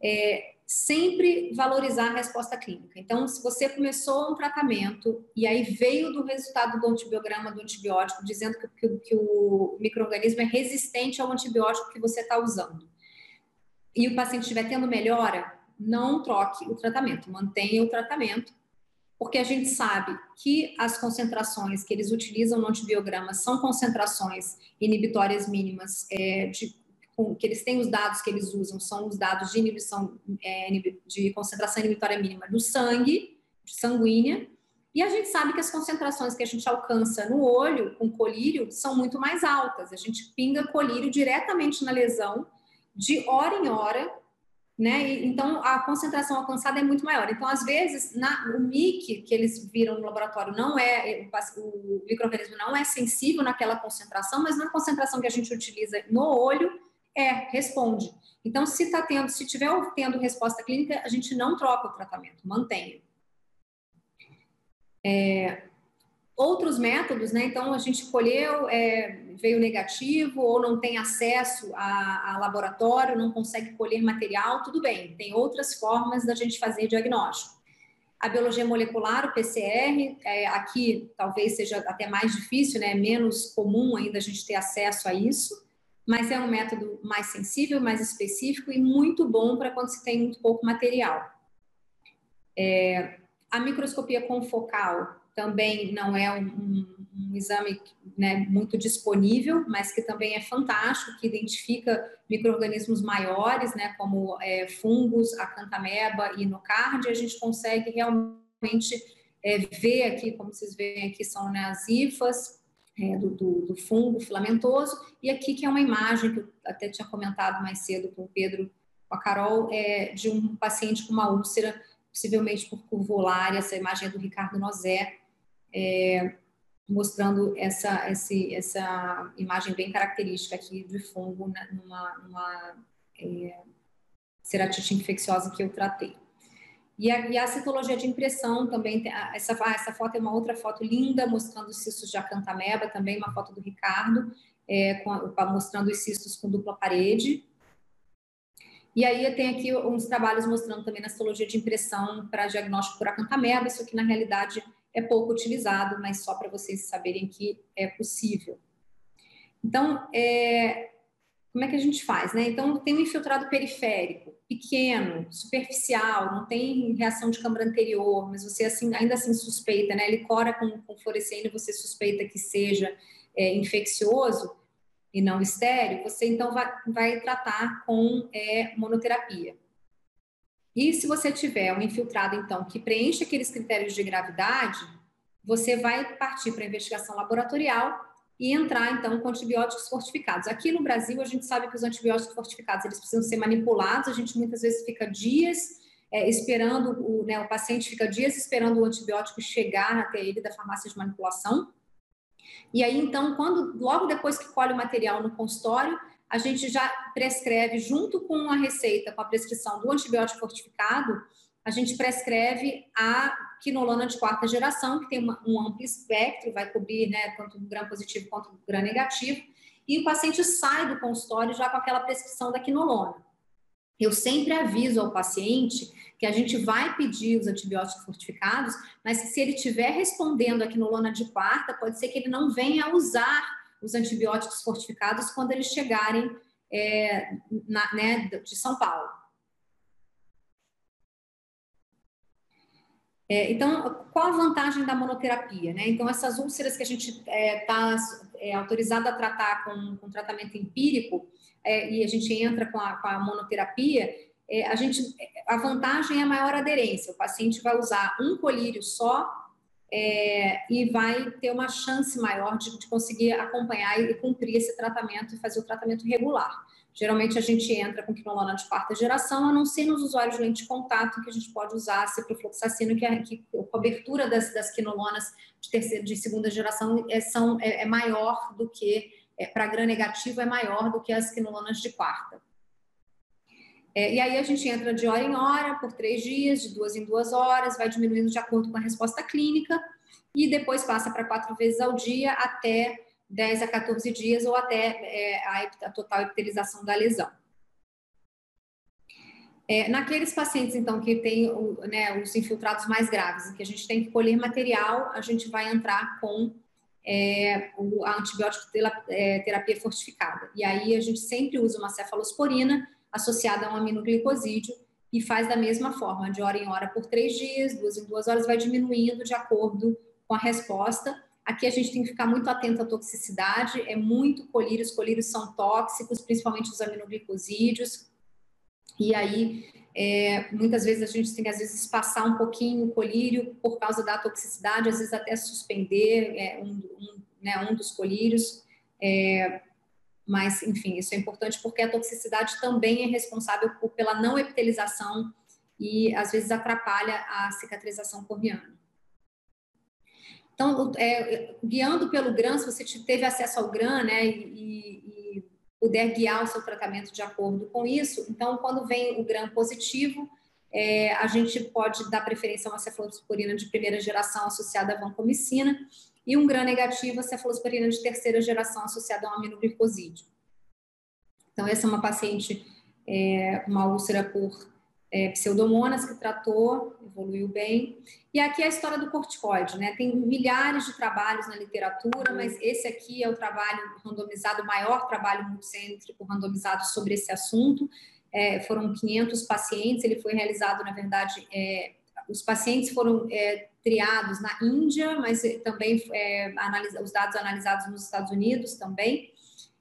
é, sempre valorizar a resposta clínica. Então, se você começou um tratamento e aí veio do resultado do antibiograma do antibiótico dizendo que, que, que o microorganismo é resistente ao antibiótico que você está usando e o paciente estiver tendo melhora, não troque o tratamento, mantenha o tratamento porque a gente sabe que as concentrações que eles utilizam no antibiograma são concentrações inibitórias mínimas, é, de, com, que eles têm os dados que eles usam, são os dados de inibição, é, de concentração inibitória mínima do sangue, sanguínea, e a gente sabe que as concentrações que a gente alcança no olho com colírio são muito mais altas. A gente pinga colírio diretamente na lesão, de hora em hora, né? E, então a concentração alcançada é muito maior. Então, às vezes, na, o MIC que eles viram no laboratório não é o, o microorganismo não é sensível naquela concentração, mas na concentração que a gente utiliza no olho é responde. Então, se está tendo, se tiver tendo resposta clínica, a gente não troca o tratamento, mantenha. É, outros métodos, né? Então a gente colheu, é, veio negativo ou não tem acesso a, a, laboratório, não consegue colher material, tudo bem. Tem outras formas da gente fazer diagnóstico. A biologia molecular, o PCR, é, aqui talvez seja até mais difícil, né? Menos comum ainda a gente ter acesso a isso, mas é um método mais sensível, mais específico e muito bom para quando se tem muito pouco material. É, a microscopia confocal também não é um, um, exame né, muito disponível, mas que também é fantástico, que identifica micro-organismos maiores, né, como é, fungos, acantameba e nocardia, a gente consegue realmente é, ver aqui, como vocês veem aqui, são né, as hifas é, do, do, do, fungo filamentoso, e aqui que é uma imagem que eu até tinha comentado mais cedo com o Pedro, com a Carol, é, de um paciente com uma úlcera, possivelmente por curvulária, essa imagem é do Ricardo Nozé, é, mostrando essa, essa imagem bem característica aqui de fungo numa, numa é, ceratite infecciosa que eu tratei. E a, e a, citologia de impressão também, tem, essa, essa foto é uma outra foto linda, mostrando os cistos de acantameba, também uma foto do Ricardo, é, com, mostrando os cistos com dupla parede. E aí tem aqui uns trabalhos mostrando também na citologia de impressão para diagnóstico por acantameba, isso aqui na realidade é pouco utilizado, mas só para vocês saberem que é possível. Então, é, como é que a gente faz? Né? Então, tem um infiltrado periférico, pequeno, superficial, não tem reação de câmara anterior, mas você assim, ainda assim suspeita, né? Ele cora com, com fluorescênio, você suspeita que seja é, infeccioso e não estéreo, você então vai, vai tratar com é, monoterapia. E se você tiver um infiltrado, então, que preenche aqueles critérios de gravidade, você vai partir para a investigação laboratorial e entrar, então, com antibióticos fortificados. Aqui no Brasil, a gente sabe que os antibióticos fortificados, eles precisam ser manipulados, a gente muitas vezes fica dias é, esperando, o, né, o paciente fica dias esperando o antibiótico chegar até ele da farmácia de manipulação. E aí, então, quando logo depois que colhe o material no consultório, a gente já prescreve, junto com a receita, com a prescrição do antibiótico fortificado, a gente prescreve a quinolona de quarta geração, que tem uma, um amplo espectro, vai cobrir né, tanto o gram positivo quanto o gram negativo, e o paciente sai do consultório já com aquela prescrição da quinolona. Eu sempre aviso ao paciente que a gente vai pedir os antibióticos fortificados, mas se ele estiver respondendo a quinolona de quarta, pode ser que ele não venha usar os antibióticos fortificados quando eles chegarem é, na, né, de São Paulo. É, então, qual a vantagem da monoterapia? Né? Então, essas úlceras que a gente está é, é, autorizado a tratar com, com tratamento empírico é, e a gente entra com a, com a monoterapia, é, a, gente, a vantagem é a maior aderência. O paciente vai usar um colírio só é, e vai ter uma chance maior de, de, conseguir acompanhar e cumprir esse tratamento e fazer o tratamento regular. Geralmente a gente entra com quinolona de quarta geração, a não ser nos usuários de lente de contato, que a gente pode usar a ciprofloxacino, que, é, que a cobertura das, das quinolonas de, terceira, de segunda geração é, são, é, é maior do que, é, para gram negativo, é maior do que as quinolonas de quarta. É, e aí a gente entra de hora em hora, por três dias, de duas em duas horas, vai diminuindo de acordo com a resposta clínica, e depois passa para quatro vezes ao dia até 10 a 14 dias ou até é, a, a, total epitelização da lesão. É, naqueles pacientes, então, que tem né, os infiltrados mais graves, que a gente tem que colher material, a gente vai entrar com é, o, a antibiótico é, terapia fortificada. E aí a gente sempre usa uma cefalosporina, associada a um aminoglicosídeo, e faz da mesma forma, de hora em hora por três dias, duas em duas horas, vai diminuindo de acordo com a resposta. Aqui a gente tem que ficar muito atento à toxicidade, é muito colírio, os colírios são tóxicos, principalmente os aminoglicosídeos, e aí é, muitas vezes a gente tem que às vezes passar um pouquinho o colírio por causa da toxicidade, às vezes até suspender é, um, um, né, um dos colírios, é, mas, enfim, isso é importante porque a toxicidade também é responsável por, pela não epitelização e, às vezes, atrapalha a cicatrização corneana. Então, é, guiando pelo GRAM, se você teve acesso ao GRAM, né, e, e, puder guiar o seu tratamento de acordo com isso, então, quando vem o GRAM positivo, é, a gente pode dar preferência a uma cefalosporina de primeira geração associada à vancomicina, e um gram negativo, a cefalosporina de terceira geração associada a um aminoglicosídeo. Então, essa é uma paciente, é, uma úlcera por é, pseudomonas que tratou, evoluiu bem. E aqui é a história do corticoide, né? Tem milhares de trabalhos na literatura, mas esse aqui é o trabalho randomizado, o maior trabalho multicêntrico randomizado sobre esse assunto. É, foram 500 pacientes, ele foi realizado, na verdade, é, os pacientes foram é, triados na Índia, mas também é, analisa, os dados analisados nos Estados Unidos também.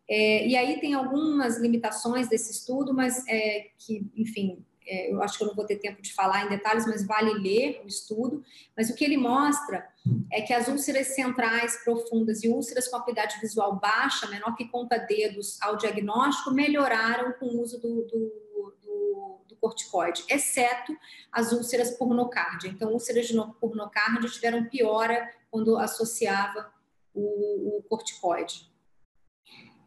É, e aí tem algumas limitações desse estudo, mas é, que, enfim, é, eu acho que eu não vou ter tempo de falar em detalhes, mas vale ler o estudo. Mas o que ele mostra é que as úlceras centrais profundas e úlceras com acuidade visual baixa, menor que conta dedos ao diagnóstico, melhoraram com o uso do, do corticoide, exceto as úlceras por. Então, úlceras de por tiveram piora quando associava o, o corticoide.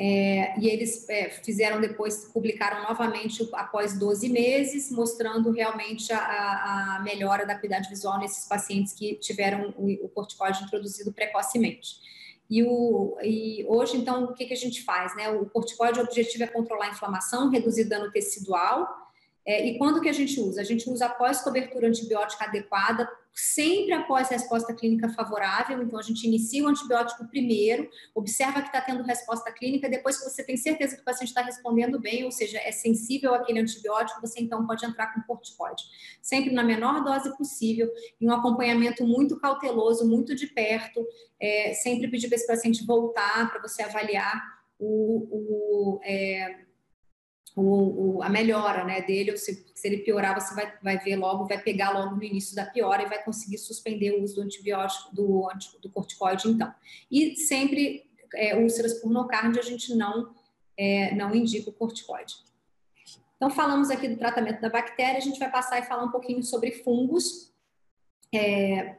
É, e eles é, fizeram depois, publicaram novamente após 12 meses, mostrando realmente a, a melhora da acuidade visual nesses pacientes que tiveram o, o corticoide introduzido precocemente. E, o, e, hoje, então, o que, que a gente faz? Né? O corticoide, o objetivo é controlar a inflamação, reduzir dano tecidual é, e quando que a gente usa? A gente usa após cobertura antibiótica adequada, sempre após resposta clínica favorável. Então, a gente inicia o antibiótico primeiro, observa que está tendo resposta clínica, depois que você tem certeza que o paciente está respondendo bem, ou seja, é sensível àquele antibiótico, você então pode entrar com corticoide. Sempre na menor dose possível, em um acompanhamento muito cauteloso, muito de perto, é, sempre pedir para esse paciente voltar para você avaliar o, o é, o, o, a melhora né, dele, ou se, se ele piorar, você vai, vai ver logo, vai pegar logo no início da piora e vai conseguir suspender o uso do antibiótico, do, do corticoide, então. E sempre, é, úlceras por nocárdia, a gente não, é, não indica o corticoide. Então, falamos aqui do tratamento da bactéria, a gente vai passar e falar um pouquinho sobre fungos. É,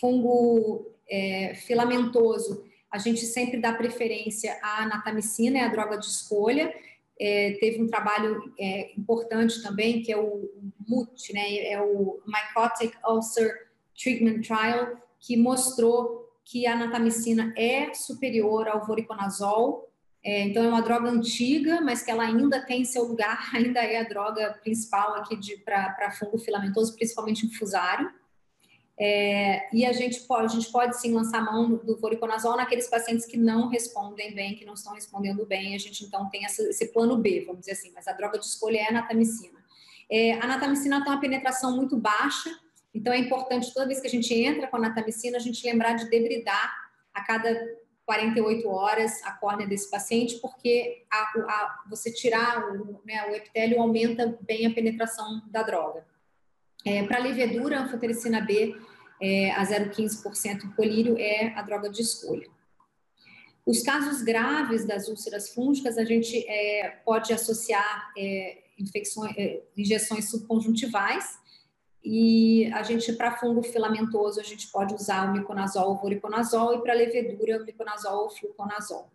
fungo é, filamentoso, a gente sempre dá preferência à natamicina, é a droga de escolha, é, teve um trabalho é, importante também, que é o MUT, né, é o Mycotic Ulcer Treatment Trial, que mostrou que a natamicina é superior ao voriconazol. É, então, é uma droga antiga, mas que ela ainda tem seu lugar, ainda é a droga principal aqui para fungo filamentoso, principalmente infusário. É, e a gente pode, a gente pode sim lançar mão do voriconazol naqueles pacientes que não respondem bem, que não estão respondendo bem. A gente então tem essa, esse plano B, vamos dizer assim, mas a droga de escolha é a natamicina. É, a natamicina tem uma penetração muito baixa, então é importante toda vez que a gente entra com a natamicina, a gente lembrar de debridar a cada 48 horas a córnea desse paciente, porque a, a, você tirar o, né, o epitélio aumenta bem a penetração da droga. É, Para levedura, anfotericina B é, a 0,15% colírio é a droga de escolha. Os casos graves das úlceras fúngicas, a gente é, pode associar é, é, injeções subconjuntivais, e a gente, para fungo filamentoso, a gente pode usar o miconazol ou voriconazol, e para levedura, o miconazol ou fluconazol.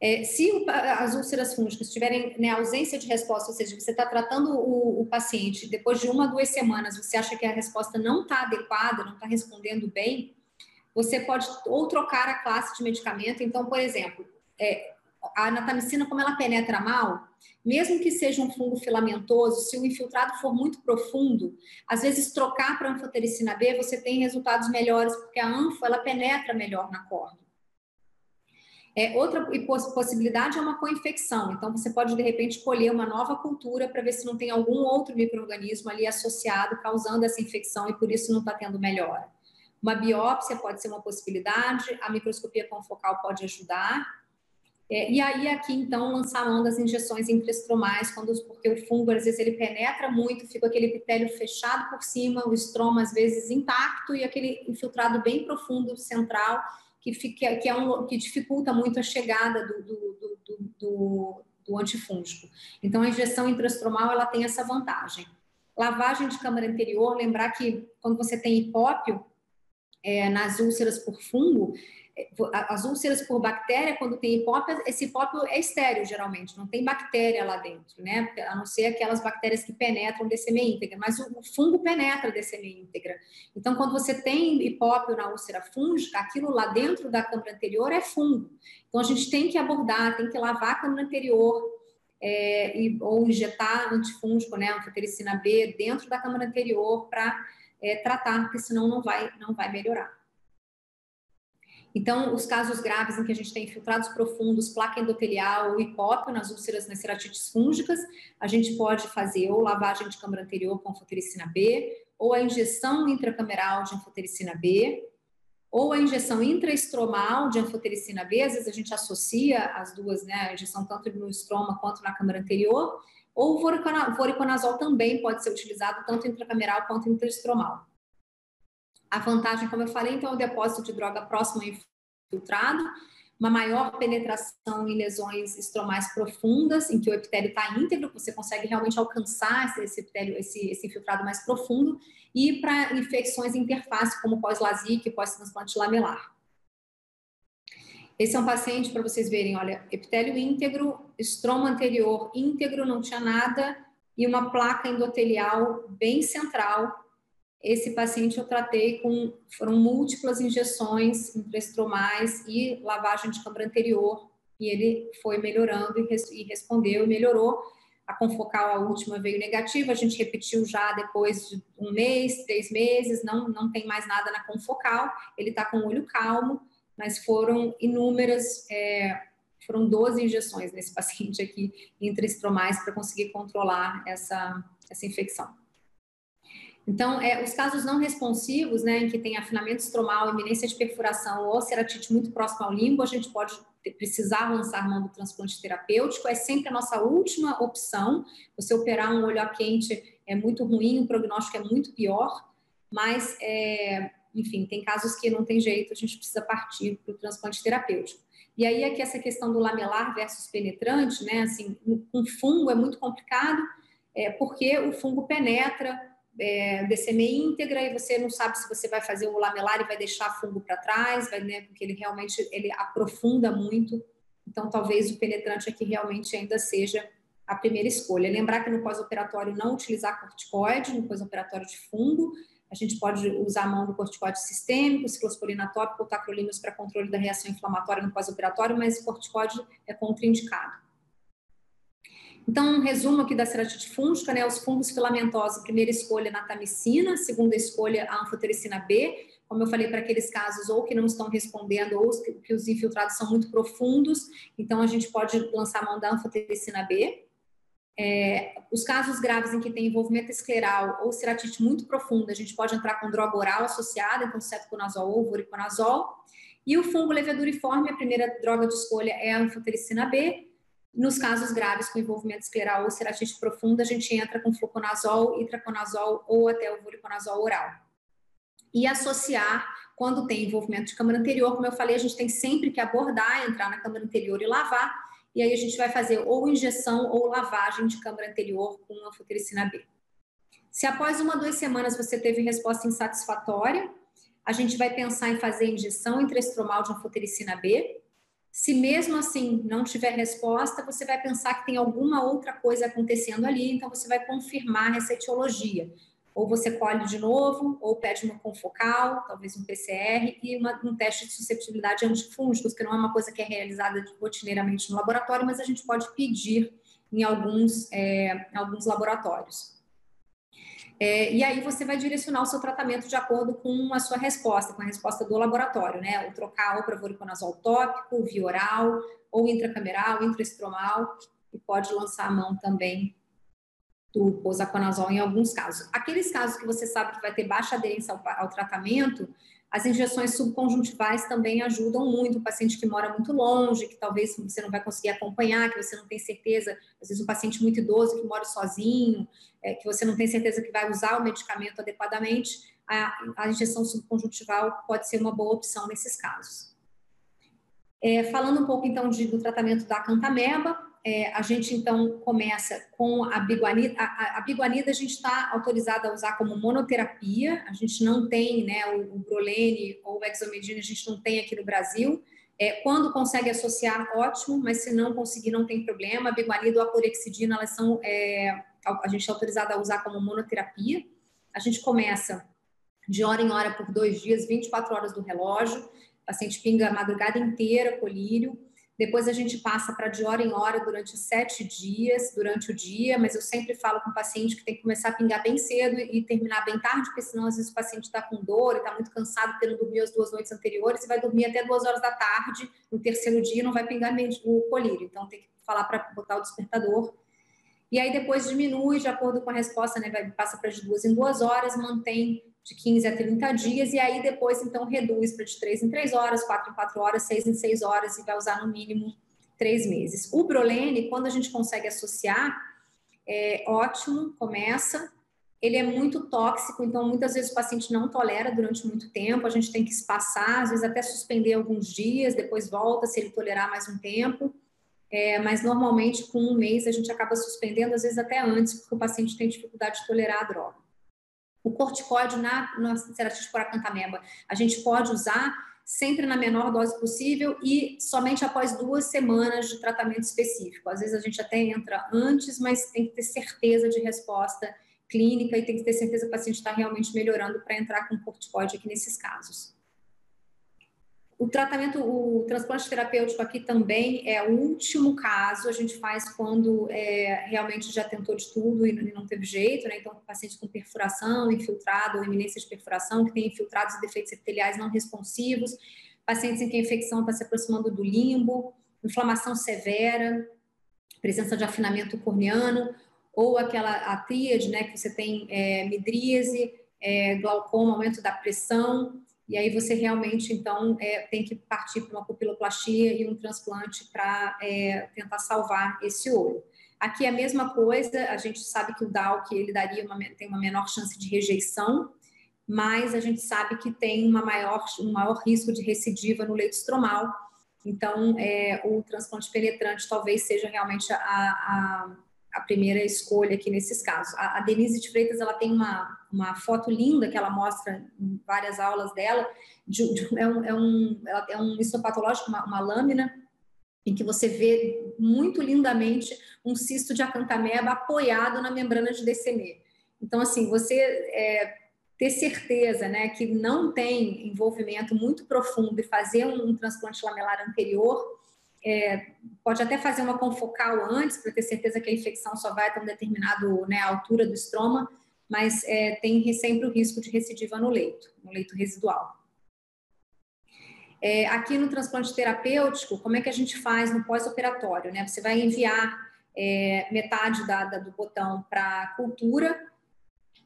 É, se as úlceras fúngicas tiverem né, ausência de resposta, ou seja, você está tratando o, o, paciente depois de uma, duas semanas, você acha que a resposta não está adequada, não está respondendo bem, você pode ou trocar a classe de medicamento. Então, por exemplo, é, a natamicina, como ela penetra mal, mesmo que seja um fungo filamentoso, se o infiltrado for muito profundo, às vezes trocar para anfotericina B, você tem resultados melhores, porque a anfo, ela penetra melhor na córnea. É, outra possibilidade é uma co-infecção. Então, você pode, de repente, colher uma nova cultura para ver se não tem algum outro microorganismo ali associado, causando essa infecção e por isso não está tendo melhora. Uma biópsia pode ser uma possibilidade, a microscopia confocal pode ajudar. É, e aí, aqui, então, lançar mão das injeções intraestromais, quando, porque o fungo, às vezes, ele penetra muito, fica aquele epitélio fechado por cima, o estroma, às vezes, intacto, e aquele infiltrado bem profundo, central, que, fica, que, é um, que dificulta muito a chegada do, do, do, do, do antifúngico. Então, a injeção intraestromal, ela tem essa vantagem. Lavagem de câmara anterior, lembrar que quando você tem hipópio, é, nas úlceras por fungo, as úlceras por bactéria, quando tem hipópio, esse hipópio é estéreo, geralmente, não tem bactéria lá dentro, né? A não ser aquelas bactérias que penetram DCM íntegra, mas o fungo penetra DCM íntegra. Então, quando você tem hipópio na úlcera fúngica, aquilo lá dentro da câmara anterior é fungo. Então, a gente tem que abordar, tem que lavar a câmara anterior, é, e, ou injetar antifúngico, né, anfotericina B, dentro da câmara anterior para é, tratar, porque senão não vai, não vai melhorar. Então, os casos graves em que a gente tem infiltrados profundos, placa endotelial ou hipópio nas úlceras nas ceratites fúngicas, a gente pode fazer ou lavagem de câmara anterior com anfotericina B, ou a injeção intracameral de anfotericina B, ou a injeção intraestromal de anfotericina B, às vezes a gente associa as duas, né, a injeção tanto no estroma quanto na câmara anterior, ou o voriconazol também pode ser utilizado tanto intracameral quanto intraestromal. A vantagem, como eu falei, então, é o depósito de droga próximo ao infiltrado, uma maior penetração em lesões estromais profundas, em que o epitélio está íntegro, você consegue realmente alcançar esse, epitélio, esse, esse infiltrado mais profundo, e para infecções interface, como pós-LASIK pós-transplante lamelar. Esse é um paciente, para vocês verem, olha, epitélio íntegro, estroma anterior íntegro, não tinha nada, e uma placa endotelial bem central, esse paciente eu tratei com, foram múltiplas injeções intraestromais e lavagem de câmara anterior, e ele foi melhorando e, res, e respondeu e melhorou. A confocal, a última, veio negativa, a gente repetiu já depois de um mês, três meses, não, não tem mais nada na confocal, ele está com o olho calmo, mas foram inúmeras, é, foram 12 injeções nesse paciente aqui, intraestromais, para conseguir controlar essa, essa infecção. Então, é, os casos não responsivos, né, em que tem afinamento estromal, iminência de perfuração ou ceratite muito próxima ao limbo, a gente pode precisar lançar mão do transplante terapêutico, é sempre a nossa última opção. Você operar um olho a quente é muito ruim, o prognóstico é muito pior, mas, é, enfim, tem casos que não tem jeito, a gente precisa partir para o transplante terapêutico. E aí, aqui essa questão do lamelar versus penetrante, né, assim, com fungo é muito complicado, é, porque o fungo penetra é, DCM íntegra e você não sabe se você vai fazer o lamelar e vai deixar fungo para trás, vai, né, porque ele realmente ele aprofunda muito. Então, talvez o penetrante aqui realmente ainda seja a primeira escolha. Lembrar que no pós-operatório não utilizar corticoide, no pós-operatório de fungo, a gente pode usar a mão do corticoide sistêmico, ciclosporina tópico ou tacrolimus para controle da reação inflamatória no pós-operatório, mas o corticoide é contraindicado. Então, um resumo aqui da ceratite fúngica, né? Os fungos filamentosos, primeira escolha natamicina, segunda escolha a anfotericina B, como eu falei para aqueles casos ou que não estão respondendo ou que os infiltrados são muito profundos, então a gente pode lançar a mão da anfotericina B. É, os casos graves em que tem envolvimento escleral ou ceratite muito profunda, a gente pode entrar com droga oral associada, então cetoconazol ou voriconazol. E o fungo leveduriforme, a primeira droga de escolha é a anfotericina B, nos casos graves com envolvimento escleral ou ceratite profunda, a gente entra com fluconazol, itraconazol ou até o voriconazol oral. E associar, quando tem envolvimento de câmara anterior, como eu falei, a gente tem sempre que abordar, entrar na câmara anterior e lavar, e aí a gente vai fazer ou injeção ou lavagem de câmara anterior com anfotericina B. Se após uma, duas semanas você teve resposta insatisfatória, a gente vai pensar em fazer injeção intraestromal de anfotericina B, se mesmo assim não tiver resposta, você vai pensar que tem alguma outra coisa acontecendo ali, então você vai confirmar essa etiologia. Ou você colhe de novo, ou pede uma confocal, talvez um PCR, e uma, um teste de susceptibilidade a antifúngicos, que não é uma coisa que é realizada rotineiramente no laboratório, mas a gente pode pedir em alguns, é, alguns laboratórios. É, e aí você vai direcionar o seu tratamento de acordo com a sua resposta, com a resposta do laboratório, né? Ou trocar ou para voriconazol tópico, via oral, ou intracameral, intraestromal, e pode lançar a mão também do posaconazol em alguns casos. Aqueles casos que você sabe que vai ter baixa aderência ao, ao tratamento, as injeções subconjuntivais também ajudam muito o paciente que mora muito longe, que talvez você não vai conseguir acompanhar, que você não tem certeza, às vezes um paciente muito idoso que mora sozinho, é, que você não tem certeza que vai usar o medicamento adequadamente, a, a injeção subconjuntival pode ser uma boa opção nesses casos. É, falando um pouco então de, do tratamento da cantameba, é, a gente então começa com a biguanida. A, a biguanida a gente está autorizada a usar como monoterapia, a gente não tem, né, o, o Brolene ou o Exomedina, a gente não tem aqui no Brasil. É, quando consegue associar, ótimo, mas se não conseguir, não tem problema. A biguanida ou a clorexidina, elas são, é, a gente é autorizada a usar como monoterapia. A gente começa de hora em hora por dois dias, 24 horas do relógio. O paciente pinga a madrugada inteira, colírio. Depois a gente passa para de hora em hora durante sete dias, durante o dia, mas eu sempre falo com o paciente que tem que começar a pingar bem cedo e terminar bem tarde, porque senão às vezes o paciente está com dor e está muito cansado porque não dormiu as duas noites anteriores e vai dormir até duas horas da tarde, no terceiro dia não vai pingar o colírio. Então tem que falar para botar o despertador. E aí depois diminui de acordo com a resposta, né? Vai, passa para de duas em duas horas, mantém de 15 a 30 dias, e aí depois, então, reduz para de 3 em 3 horas, 4 em 4 horas, 6 em 6 horas, e vai usar no mínimo 3 meses. O Brolene, quando a gente consegue associar, é ótimo, começa. Ele é muito tóxico, então muitas vezes o paciente não tolera durante muito tempo, a gente tem que espaçar, às vezes até suspender alguns dias, depois volta se ele tolerar mais um tempo. É, mas normalmente com um mês a gente acaba suspendendo, às vezes até antes, porque o paciente tem dificuldade de tolerar a droga. O corticóide na, na ceratite por acantameba, a gente pode usar sempre na menor dose possível e somente após duas semanas de tratamento específico. Às vezes a gente até entra antes, mas tem que ter certeza de resposta clínica e tem que ter certeza que o paciente está realmente melhorando para entrar com corticóide aqui nesses casos. O tratamento, o transplante terapêutico aqui também é o último caso, a gente faz quando é, realmente já tentou de tudo e não teve jeito, né? Então, paciente com perfuração, infiltrado ou iminência de perfuração, que tem infiltrados e defeitos epiteliais não responsivos, pacientes em que a infecção está se aproximando do limbo, inflamação severa, presença de afinamento corneano, ou aquela a tríade, né, que você tem é, midríase, é, glaucoma, aumento da pressão, e aí você realmente, então, é, tem que partir para uma pupiloplastia e um transplante para é, tentar salvar esse olho. Aqui é a mesma coisa, a gente sabe que o que ele daria uma, tem uma menor chance de rejeição, mas a gente sabe que tem uma maior, um maior risco de recidiva no leito estromal. Então, é, o transplante penetrante talvez seja realmente a, a a primeira escolha aqui nesses casos. A, a, Denise de Freitas ela tem uma, uma foto linda que ela mostra em várias aulas dela. De, de, é, um, é, um, é um histopatológico, uma, uma lâmina em que você vê muito lindamente um cisto de acantameba apoiado na membrana de DCM. Então, assim, você é, ter certeza né, que não tem envolvimento muito profundo e fazer um, um transplante lamelar anterior é, pode até fazer uma confocal antes, para ter certeza que a infecção só vai até um determinado né, altura do estroma, mas é, tem sempre o risco de recidiva no leito, no leito residual. É, aqui no transplante terapêutico, como é que a gente faz no pós-operatório? Né? Você vai enviar é, metade da, da, do botão para cultura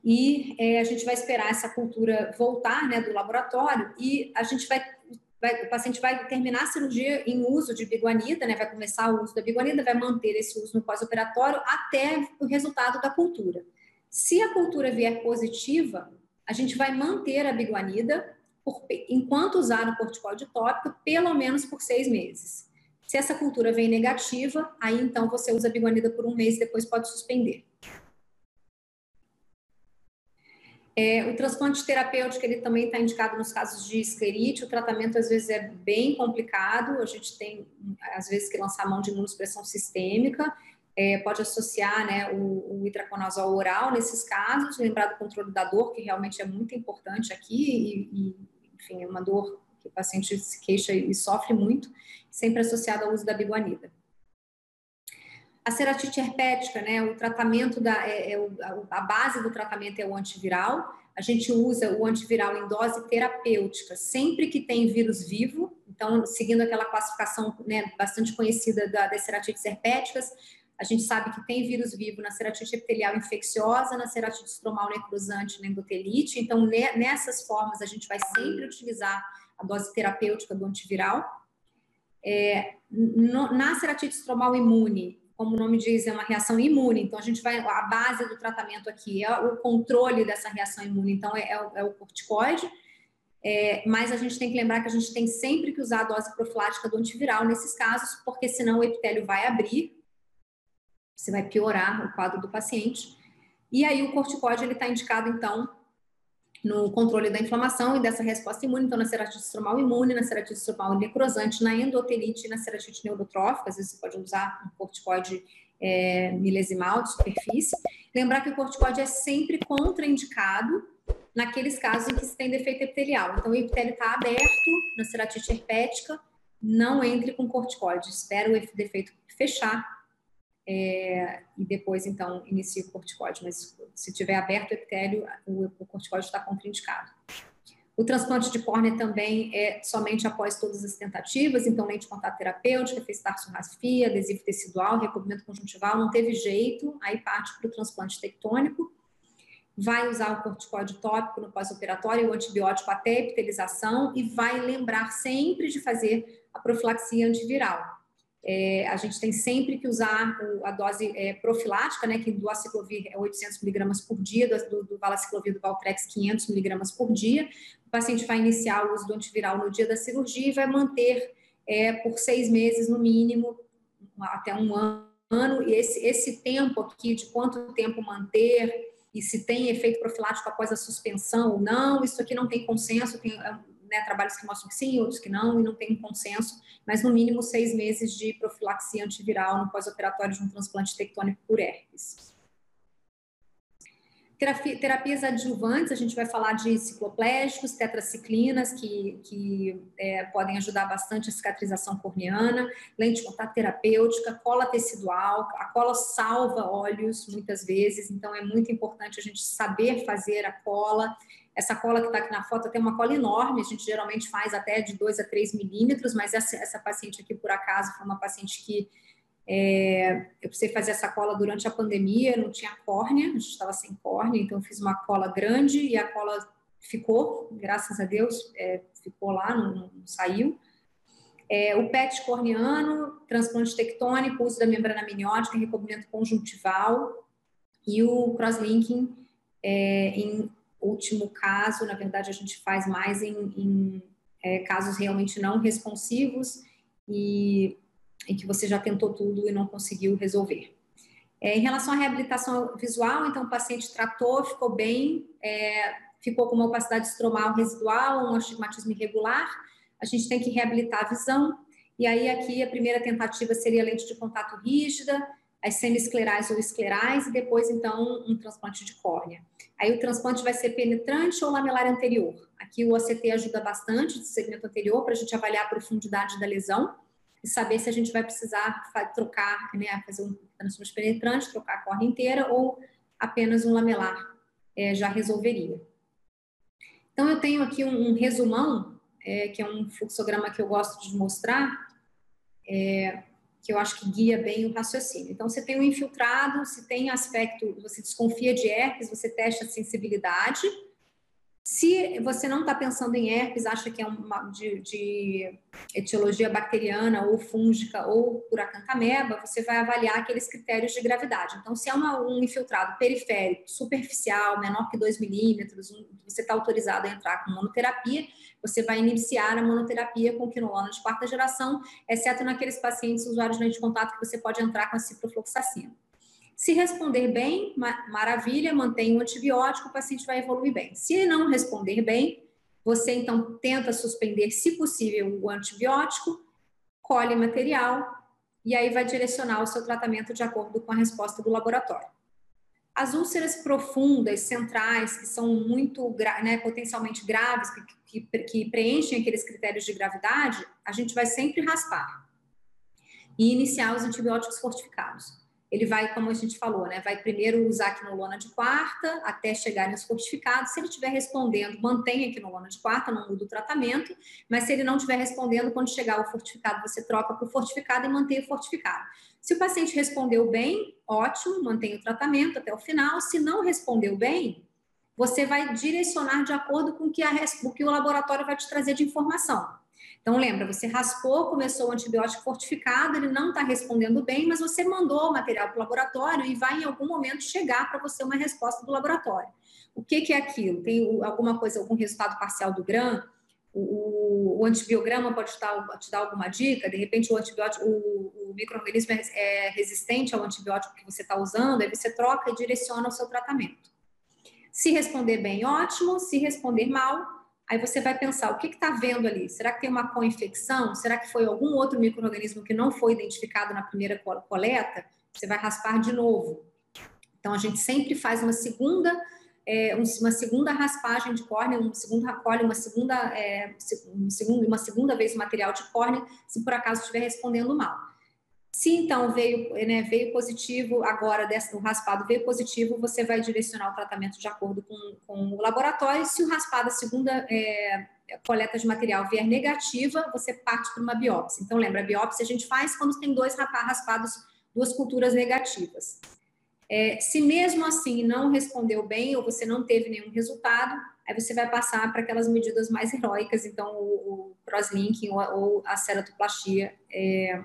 e é, a gente vai esperar essa cultura voltar né, do laboratório e a gente vai vai, o paciente vai terminar a cirurgia em uso de biguanida, né, vai começar o uso da biguanida, vai manter esse uso no pós-operatório até o resultado da cultura. Se a cultura vier positiva, a gente vai manter a biguanida por, enquanto usar o corticóide tópico, pelo menos por seis meses. Se essa cultura vem negativa, aí então você usa a biguanida por um mês e depois pode suspender. É, o transplante terapêutico ele também está indicado nos casos de esclerite. O tratamento às vezes é bem complicado. A gente tem às vezes que lançar mão de imunossupressão sistêmica. É, pode associar né, o, o itraconazol oral nesses casos. Lembrar do controle da dor, que realmente é muito importante aqui. E, e enfim, é uma dor que o paciente se queixa e sofre muito, sempre associada ao uso da biguanida. A ceratite herpética, né, o tratamento da, é, é, a base do tratamento é o antiviral. A gente usa o antiviral em dose terapêutica sempre que tem vírus vivo. Então, seguindo aquela classificação né, bastante conhecida da, das ceratites herpéticas, a gente sabe que tem vírus vivo na ceratite epitelial infecciosa, na ceratite estromal necrosante, na endotelite. Então, nessas formas, a gente vai sempre utilizar a dose terapêutica do antiviral. É, no, na ceratite estromal imune, como o nome diz, é uma reação imune. Então, a gente vai. A base do tratamento aqui é o controle dessa reação imune. Então, é, é, o, é o, corticoide. É, mas a gente tem que lembrar que a gente tem sempre que usar a dose profilática do antiviral nesses casos, porque senão o epitélio vai abrir você vai piorar o quadro do paciente. E aí o corticóide ele está indicado então no controle da inflamação e dessa resposta imune, então na ceratite estromal imune, na ceratite estromal necrosante, na endotelite e na ceratite neurotrófica, às vezes você pode usar um corticoide é, milesimal de superfície. Lembrar que o corticoide é sempre contraindicado naqueles casos em que se tem defeito epitelial. Então o epitélio está aberto na ceratite herpética, não entre com corticoide, espera o defeito fechar é, e depois, então, inicia o corticóide. Mas se tiver aberto o epitélio, o, o corticóide está contraindicado. O transplante de córnea também é somente após todas as tentativas, então lente de contato terapêutica, fez tarsorrasfia, adesivo tecidual, recobrimento conjuntival, não teve jeito, aí parte para o transplante tectônico. Vai usar o corticóide tópico no pós-operatório, o antibiótico até epitelização e vai lembrar sempre de fazer a profilaxia antiviral. É, a gente tem sempre que usar a dose é, profilática, né, que do aciclovir é 800 miligramas por dia, do, do valaciclovir do Valtrex 500 miligramas por dia. O paciente vai iniciar o uso do antiviral no dia da cirurgia e vai manter é, por seis meses no mínimo, até um ano. E esse, esse tempo aqui, de quanto tempo manter e se tem efeito profilático após a suspensão ou não, isso aqui não tem consenso, tem é, né, trabalhos que mostram que sim, outros que não, e não tem um consenso, mas no mínimo seis meses de profilaxia antiviral no pós-operatório de um transplante tectônico por herpes. Terapias adjuvantes, a gente vai falar de cicloplégicos, tetraciclinas, que, que é, podem ajudar bastante a cicatrização corneana, lente de contato terapêutica, cola tecidual, a cola salva óleos muitas vezes, então é muito importante a gente saber fazer a cola essa cola que está aqui na foto tem uma cola enorme, a gente geralmente faz até de 2 a 3 milímetros, mas essa, essa paciente aqui, por acaso, foi uma paciente que é, eu precisei fazer essa cola durante a pandemia, não tinha córnea, a gente estava sem córnea, então fiz uma cola grande e a cola ficou, graças a Deus, é, ficou lá, não, não saiu. É, o PET corneano, transplante tectônico, uso da membrana amniótica, recobrimento conjuntival e o crosslinking é, em último caso, na verdade, a gente faz mais em, em é, casos realmente não responsivos e em que você já tentou tudo e não conseguiu resolver. É, em relação à reabilitação visual, então o paciente tratou, ficou bem, é, ficou com uma opacidade estromal residual, um astigmatismo irregular, a gente tem que reabilitar a visão, e aí aqui a primeira tentativa seria lente de contato rígida, as semiesclerais ou esclerais, e depois, então, um transplante de córnea. Aí o transplante vai ser penetrante ou lamelar anterior. Aqui o ACT ajuda bastante, de segmento anterior, para a gente avaliar a profundidade da lesão e saber se a gente vai precisar trocar, né, fazer um transplante penetrante, trocar a córnea inteira ou apenas um lamelar é, já resolveria. Então, eu tenho aqui um, um resumão, é, que é um fluxograma que eu gosto de mostrar, é, que eu acho que guia bem o raciocínio. Então, você tem o um infiltrado, se tem aspecto, você desconfia de herpes, você testa a sensibilidade. Se você não está pensando em herpes, acha que é uma de, de, etiologia bacteriana ou fúngica ou por acantameba, você vai avaliar aqueles critérios de gravidade. Então, se é uma, um infiltrado periférico, superficial, menor que 2 milímetros, você está autorizado a entrar com monoterapia, você vai iniciar a monoterapia com quinolona de quarta geração, exceto naqueles pacientes usuários de lente de contato que você pode entrar com a ciprofloxacina. Se responder bem, maravilha, mantém o antibiótico, o paciente vai evoluir bem. Se não responder bem, você então tenta suspender, se possível, o antibiótico, colhe material e aí vai direcionar o seu tratamento de acordo com a resposta do laboratório. As úlceras profundas, centrais, que são muito, né, potencialmente graves, que, que, que preenchem aqueles critérios de gravidade, a gente vai sempre raspar e iniciar os antibióticos fortificados. Ele vai, como a gente falou, né, vai primeiro usar quinolona de quarta até chegar nos fortificados. Se ele estiver respondendo, mantenha a quinolona de quarta, não muda o tratamento, mas se ele não estiver respondendo, quando chegar o fortificado, você troca para o fortificado e mantém o fortificado. Se o paciente respondeu bem, ótimo, mantém o tratamento até o final. Se não respondeu bem, você vai direcionar de acordo com o que, a, o, que o laboratório vai te trazer de informação. Então, lembra, você raspou, começou o antibiótico fortificado, ele não está respondendo bem, mas você mandou o material para o laboratório e vai em algum momento chegar para você uma resposta do laboratório. O que, que é aquilo? Tem alguma coisa, algum resultado parcial do GRAM? O, o, antibiograma pode te dar, te dar, alguma dica, de repente o antibiótico, o, o microorganismo é, é resistente ao antibiótico que você está usando, aí você troca e direciona o seu tratamento. Se responder bem, ótimo. Se responder mal, Aí você vai pensar, o que está vendo ali? Será que tem uma co-infecção? Será que foi algum outro microorganismo que não foi identificado na primeira coleta? Você vai raspar de novo. Então, a gente sempre faz uma segunda, é, uma segunda raspagem de córnea, um segundo recolhe, uma segunda, é, um uma segunda vez o material de córnea, se por acaso estiver respondendo mal. Se então veio, né, veio positivo, agora o raspado veio positivo, você vai direcionar o tratamento de acordo com, com o laboratório. Se o raspado, a segunda é, coleta de material vier negativa, você parte para uma biópsia. Então, lembra, a biópsia a gente faz quando tem dois raspados, duas culturas negativas. É, se mesmo assim não respondeu bem ou você não teve nenhum resultado, aí você vai passar para aquelas medidas mais heróicas, então o, o crosslinking ou, ou a ceratoplastia. É,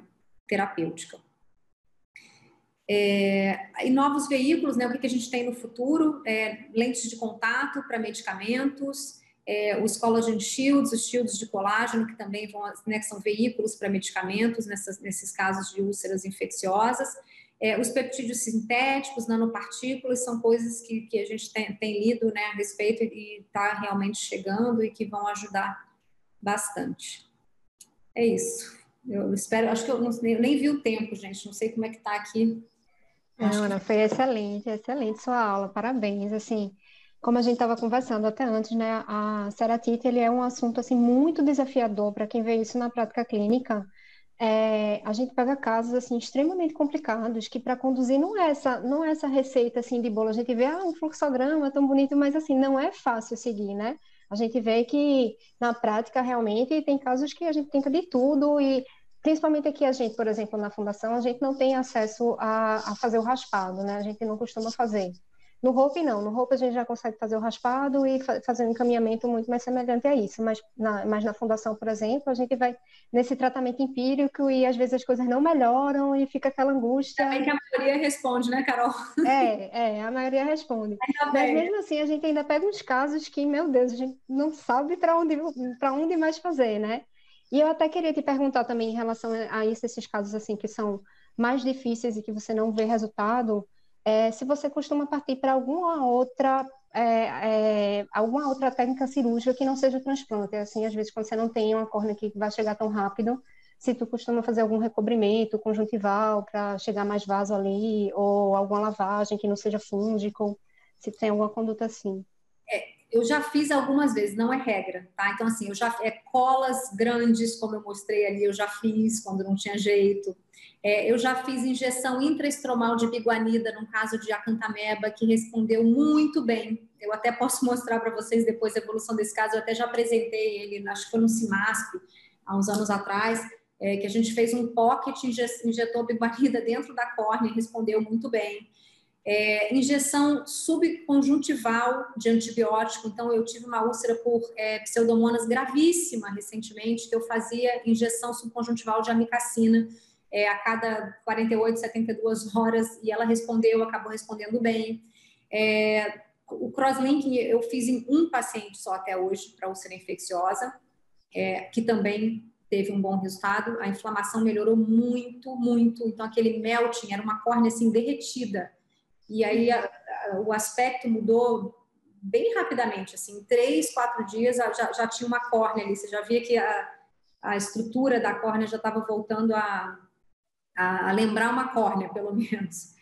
terapêutica. É, e novos veículos, né, o que, que a gente tem no futuro? É, lentes de contato para medicamentos, é, os collagen shields, os shields de colágeno, que também vão, né, que são veículos para medicamentos nessas, nesses casos de úlceras infecciosas. É, os peptídeos sintéticos, nanopartículas, são coisas que, que a gente tem, tem lido né, a respeito e está realmente chegando e que vão ajudar bastante. É isso. Eu espero, acho que eu, não, eu nem vi o tempo, gente, não sei como é que está aqui. Ana, foi excelente, excelente sua aula, parabéns. Assim, como a gente estava conversando até antes, né, a ceratite ele é um assunto assim muito desafiador para quem vê isso na prática clínica. É, a gente pega casos assim extremamente complicados que para conduzir não é essa não é essa receita assim de bolo. A gente vê ah, um fluxograma tão bonito, mas assim não é fácil seguir, né? A gente vê que na prática realmente tem casos que a gente tenta de tudo e principalmente aqui a gente, por exemplo, na fundação, a gente não tem acesso a, a fazer o raspado, né? A gente não costuma fazer. No Hope, não. No Hope, a gente já consegue fazer o raspado e fa fazer um encaminhamento muito mais semelhante a isso. Mas na, mas na Fundação, por exemplo, a gente vai nesse tratamento empírico e às vezes as coisas não melhoram e fica aquela angústia. Também que a maioria responde, né, Carol? É, é, a maioria responde. Mas mesmo assim, a gente ainda pega uns casos que, meu Deus, a gente não sabe para onde, onde mais fazer, né? E eu até queria te perguntar também em relação a isso, esses casos assim que são mais difíceis e que você não vê resultado, é, se você costuma partir para alguma outra é, é, alguma outra técnica cirúrgica que não seja o transplante. Assim, às vezes, quando você não tem uma córnea que vai chegar tão rápido, se tu costuma fazer algum recobrimento conjuntival para chegar mais vaso ali, ou alguma lavagem que não seja fúngico, se tem alguma conduta assim. É, eu já fiz algumas vezes, não é regra, tá? Então, assim, eu já é colas grandes, como eu mostrei ali, eu já fiz quando não tinha jeito. É, eu já fiz injeção intraestromal de biguanida num caso de acantameba, que respondeu muito bem. Eu até posso mostrar para vocês depois a evolução desse caso, eu até já apresentei ele, acho que foi no CIMASP, há uns anos atrás, é, que a gente fez um pocket, injetou biguanida dentro da córnea e respondeu muito bem. É, injeção subconjuntival de antibiótico. Então, eu tive uma úlcera por é, pseudomonas gravíssima recentemente, que eu fazia injeção subconjuntival de amicacina é, a cada 48, 72 horas, e ela respondeu, acabou respondendo bem. É, o crosslinking eu fiz em um paciente só até hoje, para úlcera infecciosa, é, que também teve um bom resultado. A inflamação melhorou muito, muito. Então, aquele melting era uma córnea assim derretida e aí a, a, o aspecto mudou bem rapidamente, assim, em três, quatro dias já, já tinha uma córnea ali, você já via que a, a estrutura da córnea já estava voltando a, a, lembrar uma córnea, pelo menos.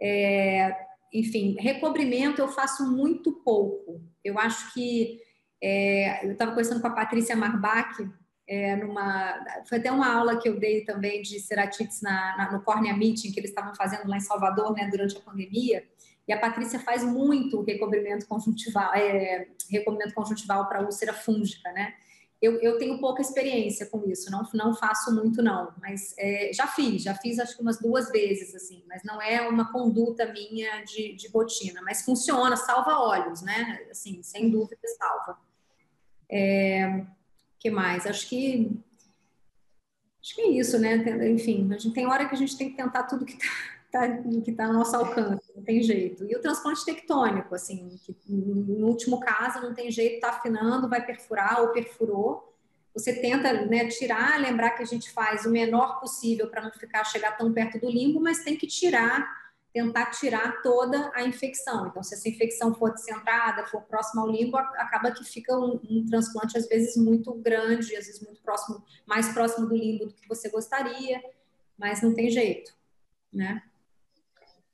É, enfim, recobrimento eu faço muito pouco. Eu acho que é, eu estava conversando com a Patrícia Marbach é, numa. Foi até uma aula que eu dei também de ceratites na, na, no Cornea Meeting, que eles estavam fazendo lá em Salvador, né, durante a pandemia. E a Patrícia faz muito recobrimento conjuntival, é, recobrimento conjuntival para úlcera fúngica, né? Eu, eu, tenho pouca experiência com isso, não, não faço muito não, mas é, já fiz, já fiz acho que umas duas vezes, assim, mas não é uma conduta minha de, de rotina, mas funciona, salva olhos, né? Assim, sem dúvida salva. É, que mais? Acho que acho que é isso, né? Enfim, a gente tem hora que a gente tem que tentar tudo que está tá, que tá no nosso alcance, não tem jeito. E o transplante tectônico, assim, que no último caso não tem jeito, tá afinando, vai perfurar ou perfurou. Você tenta né, tirar, lembrar que a gente faz o menor possível para não ficar chegar tão perto do limbo, mas tem que tirar tentar tirar toda a infecção. Então, se essa infecção for descentrada, for próxima ao limbo, acaba que fica um, um, transplante às vezes muito grande, às vezes muito próximo, mais próximo do limbo do que você gostaria, mas não tem jeito, né?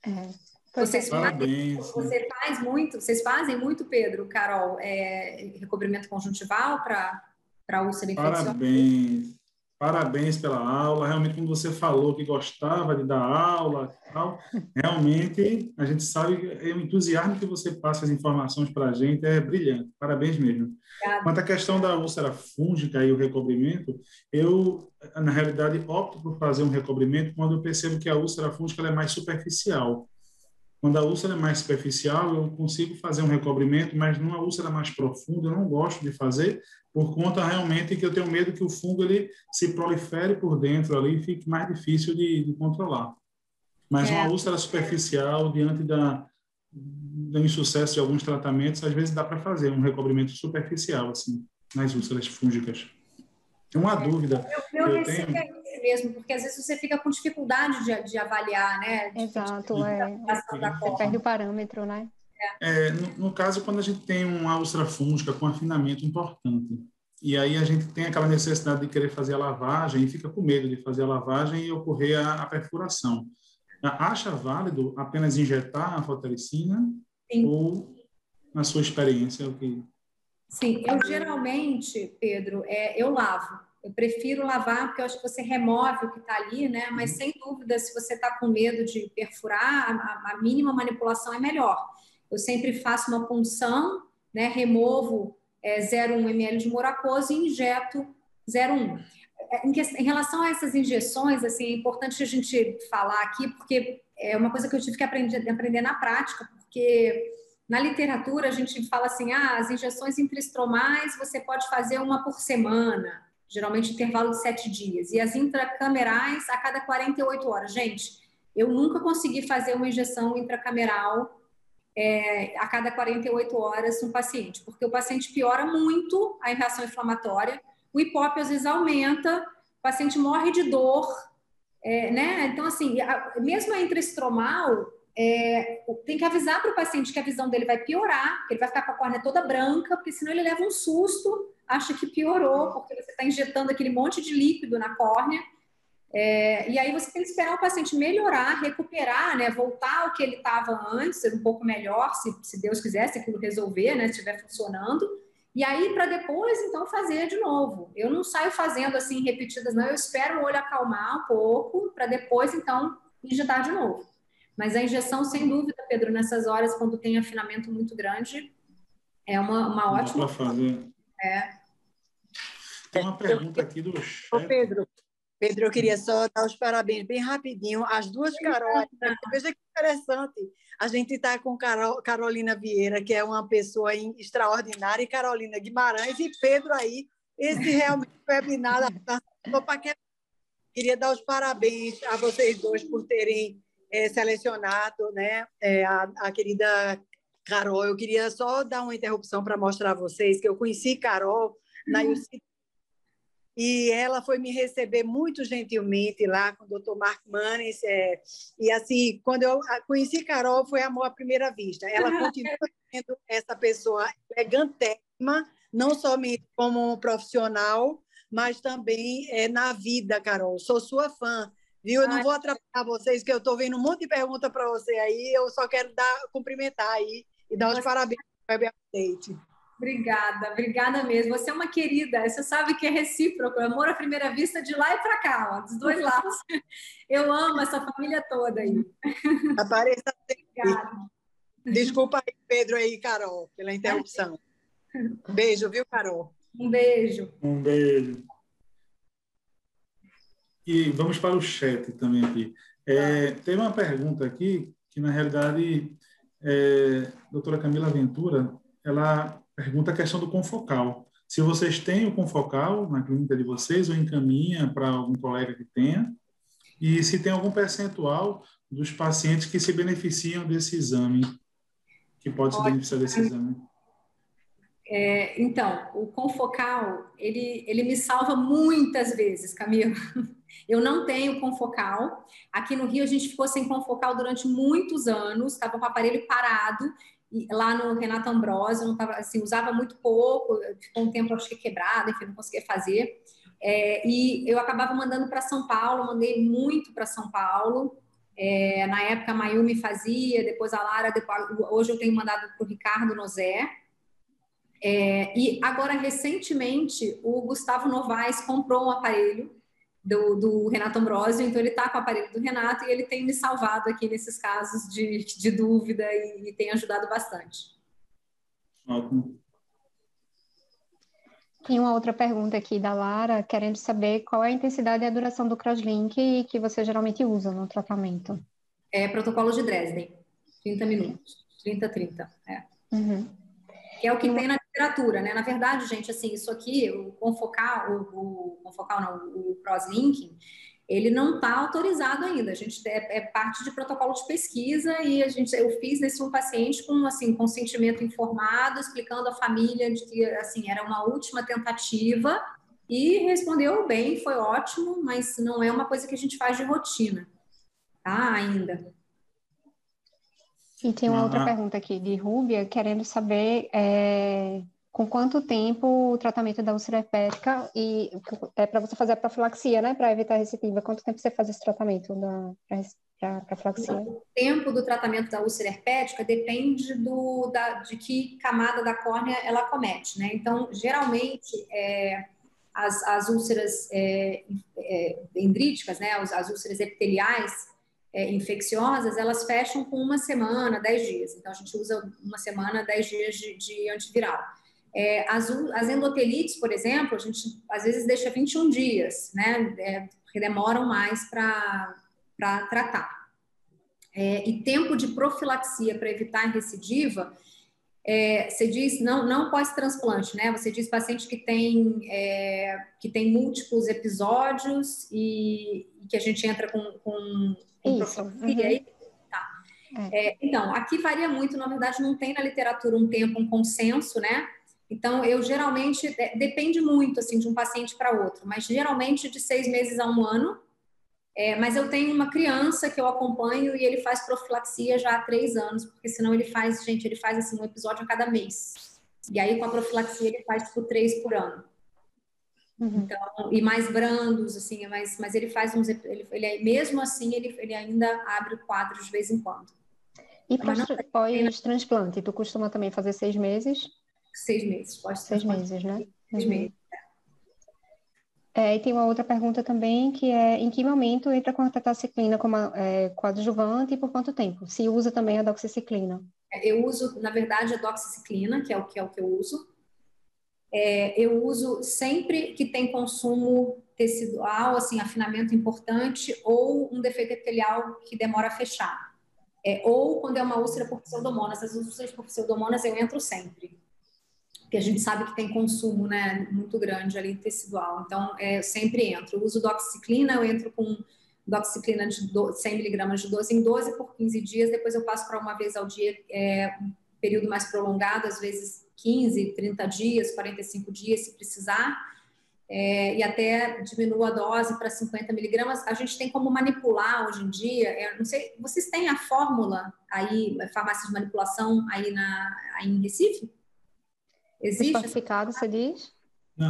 É. Vocês, fazem, você faz muito, vocês fazem muito, Pedro, Carol, é, recobrimento conjuntival para úlcera infecciosa? Parabéns, Parabéns pela aula. Realmente, como você falou que gostava de dar aula, tal, realmente a gente sabe que o entusiasmo que você passa as informações para a gente é brilhante. Parabéns mesmo. Obrigada. Quanto à questão da úlcera fúngica e o recobrimento, eu, na realidade, opto por fazer um recobrimento quando eu percebo que a úlcera fúngica é mais superficial. Quando a úlcera é mais superficial, eu consigo fazer um recobrimento, mas numa úlcera mais profunda, eu não gosto de fazer, por conta realmente que eu tenho medo que o fungo ele se prolifere por dentro ali e fique mais difícil de, de controlar. Mas é. uma úlcera superficial, diante da, do insucesso de alguns tratamentos, às vezes dá para fazer um recobrimento superficial, assim, nas úlceras fúngicas. Tem uma é. dúvida. Meu, meu receio tenho... é mesmo, porque às vezes você fica com dificuldade de, de avaliar, né? Exato, de, é. Você perde o parâmetro, né? É, no, no, caso, quando a gente tem uma úlcera fúngica com afinamento importante, e aí a gente tem aquela necessidade de querer fazer a lavagem e fica com medo de fazer a lavagem e ocorrer a, a perfuração. Acha válido apenas injetar a fotericina Sim. ou, na sua experiência, o que... Sim, eu geralmente, Pedro, é, eu lavo. Eu prefiro lavar porque eu acho que você remove o que está ali, né? Mas uhum. sem dúvida, se você está com medo de perfurar, a, a, mínima manipulação é melhor. Eu sempre faço uma punção, né? Removo é, 0,1 ml de moracoso e injeto 0,1. É, em, em relação a essas injeções, assim, é importante a gente falar aqui, porque é uma coisa que eu tive que aprender, aprender na prática, porque na literatura a gente fala assim, ah, as injeções intraestromais você pode fazer uma por semana, geralmente intervalo de sete dias, e as intracamerais a cada 48 horas. Gente, eu nunca consegui fazer uma injeção intracameral é, a cada 48 horas no paciente, porque o paciente piora muito a reação inflamatória, o hipópio às vezes aumenta, o paciente morre de dor, é, né? Então, assim, a, mesmo a intraestromal, é, tem que avisar para o paciente que a visão dele vai piorar, que ele vai ficar com a córnea toda branca, porque senão ele leva um susto, acha que piorou, porque você está injetando aquele monte de líquido na córnea. É, e aí você tem que esperar o paciente melhorar, recuperar, né, voltar ao que ele estava antes, ser um pouco melhor, se, se Deus quiser, se aquilo resolver, né, estiver funcionando. E aí, para depois, então, fazer de novo. Eu não saio fazendo assim repetidas, não. Eu espero o olho acalmar um pouco, para depois, então, injetar de novo. Mas a injeção, sem dúvida, Pedro, nessas horas, quando tem afinamento muito grande, é uma, uma ótima. Para fazer. É. Tem uma pergunta aqui do chat. Ô, Pedro, Pedro, eu queria só dar os parabéns bem rapidinho às duas Carol. Veja que interessante. A gente está com Carol, Carolina Vieira, que é uma pessoa extraordinária, e Carolina Guimarães, e Pedro aí. Esse realmente webinar para Queria dar os parabéns a vocês dois por terem é, selecionado né, é, a, a querida Carol. Eu queria só dar uma interrupção para mostrar a vocês que eu conheci Carol na UC uhum e ela foi me receber muito gentilmente lá com o doutor Mark Manes. É, e assim, quando eu conheci Carol, foi amor à primeira vista. Ela continua sendo essa pessoa elegantérrima, não somente como profissional, mas também é, na vida, Carol. Sou sua fã. Viu? Eu não vou atrapalhar vocês, que eu estou vendo um monte de perguntas para você aí. Eu só quero dar, cumprimentar aí e dar os parabéns para o Update. Obrigada, obrigada mesmo. Você é uma querida, você sabe que é recíproco, amor à primeira vista de lá e para cá, ó, dos dois lados. Eu amo essa família toda aí. Apareça Obrigada. Desculpa aí, Pedro aí, Carol, pela interrupção. Beijo, viu, Carol? Um beijo. Um beijo. E vamos para o chat também aqui. É, tem uma pergunta aqui que, na realidade, é, a doutora Camila Ventura, ela pergunta a questão do confocal. Se vocês têm o confocal na clínica de vocês ou encaminha para algum colega que tenha, e se tem algum percentual dos pacientes que se beneficiam desse exame, que pode se beneficiar desse exame. É, então, o confocal, ele, ele me salva muitas vezes, Camila. Eu não tenho confocal. Aqui no Rio a gente ficou sem confocal durante muitos anos, estava com o aparelho parado lá no Renato Ambrosio, não tava, assim, usava muito pouco, ficou um tempo acho que quebrado, enfim, não conseguia fazer. É, e eu acabava mandando para São Paulo, mandei muito para São Paulo. É, na época a Mayumi fazia, depois a Lara, depois, hoje eu tenho mandado para o Ricardo Nozé. É, e agora, recentemente, o Gustavo Novaes comprou um aparelho do, do, Renato Ambrosio, então ele está com o aparelho do Renato e ele tem me salvado aqui nesses casos de, de dúvida e, e, tem ajudado bastante. Ótimo. Tem uma outra pergunta aqui da Lara, querendo saber qual é a intensidade e a duração do crosslink que você geralmente usa no tratamento. É protocolo de Dresden, 30 minutos, 30, 30, é. Uhum. Que é o que tem na literatura, né? Na verdade, gente, assim, isso aqui, o confocal, o, o confocal não, o crosslinking, ele não está autorizado ainda. A gente é, é, parte de protocolo de pesquisa e a gente, eu fiz nesse um paciente com assim consentimento informado, explicando à família de que assim era uma última tentativa e respondeu bem, foi ótimo, mas não é uma coisa que a gente faz de rotina, tá? Ainda. E tem uma uhum. outra pergunta aqui de Rúbia, querendo saber é, com quanto tempo o tratamento da úlcera hepática e é para você fazer a profilaxia, né, para evitar a recidiva. Quanto tempo você faz esse tratamento para profilaxia? O tempo do tratamento da úlcera herpética depende do, da, de que camada da córnea ela comete, né? Então, geralmente, é, as, as úlceras é, é, dendríticas, né, as, as úlceras epiteliais, é, infecciosas, elas fecham com uma semana, dez dias. Então, a gente usa uma semana, dez dias de, de antiviral. É, as, as endotelites, por exemplo, a gente às vezes deixa 21 dias, né? É, porque demoram mais para tratar. É, e tempo de profilaxia para evitar recidiva, é, você diz não, não pós-transplante, né? Você diz paciente que tem, é, que tem múltiplos episódios e, e, que a gente entra com, com isso. Uhum. Tá. É. É, então, aqui varia muito, na verdade, não tem na literatura um tempo, um consenso, né? Então, eu geralmente, depende muito, assim, de um paciente para outro, mas geralmente de seis meses a um ano. É, mas eu tenho uma criança que eu acompanho e ele faz profilaxia já há três anos, porque senão ele faz, gente, ele faz, assim, um episódio a cada mês. E aí, com a profilaxia, ele faz, tipo, três por ano. Uhum. Então, e mais brandos, assim, mas, mas ele faz uns. Ele, ele, mesmo assim, ele, ele ainda abre o quadro de vez em quando. E pós-transplante, tu costuma também fazer seis meses? Seis meses, pode Seis meses, né? Seis uhum. meses. É, e tem uma outra pergunta também, que é em que momento entra com a tetaciclina como é, coadjuvante e por quanto tempo? Se usa também a doxiciclina? É, eu uso, na verdade, a doxiciclina, que é o que, é o que eu uso, é, eu uso sempre que tem consumo tecidual, assim, afinamento importante, ou um defeito epitelial que demora a fechar. É, ou quando é uma úlcera por pseudomonas. As úlceras por pseudomonas eu entro sempre. Porque a gente sabe que tem consumo né, muito grande ali tecidual. Então, é, eu sempre entro. Eu uso doxiciclina, eu entro com doxiciclina de 100 miligramas de 12 em 12 por 15 dias. Depois eu passo para uma vez ao dia, é, um período mais prolongado, às vezes 15, 30 dias, 45 dias, se precisar, é, e até diminua a dose para 50 miligramas. A gente tem como manipular hoje em dia, é, não sei, vocês têm a fórmula aí, farmácia de manipulação aí, na, aí em Recife? Existe? Certificado, você diz?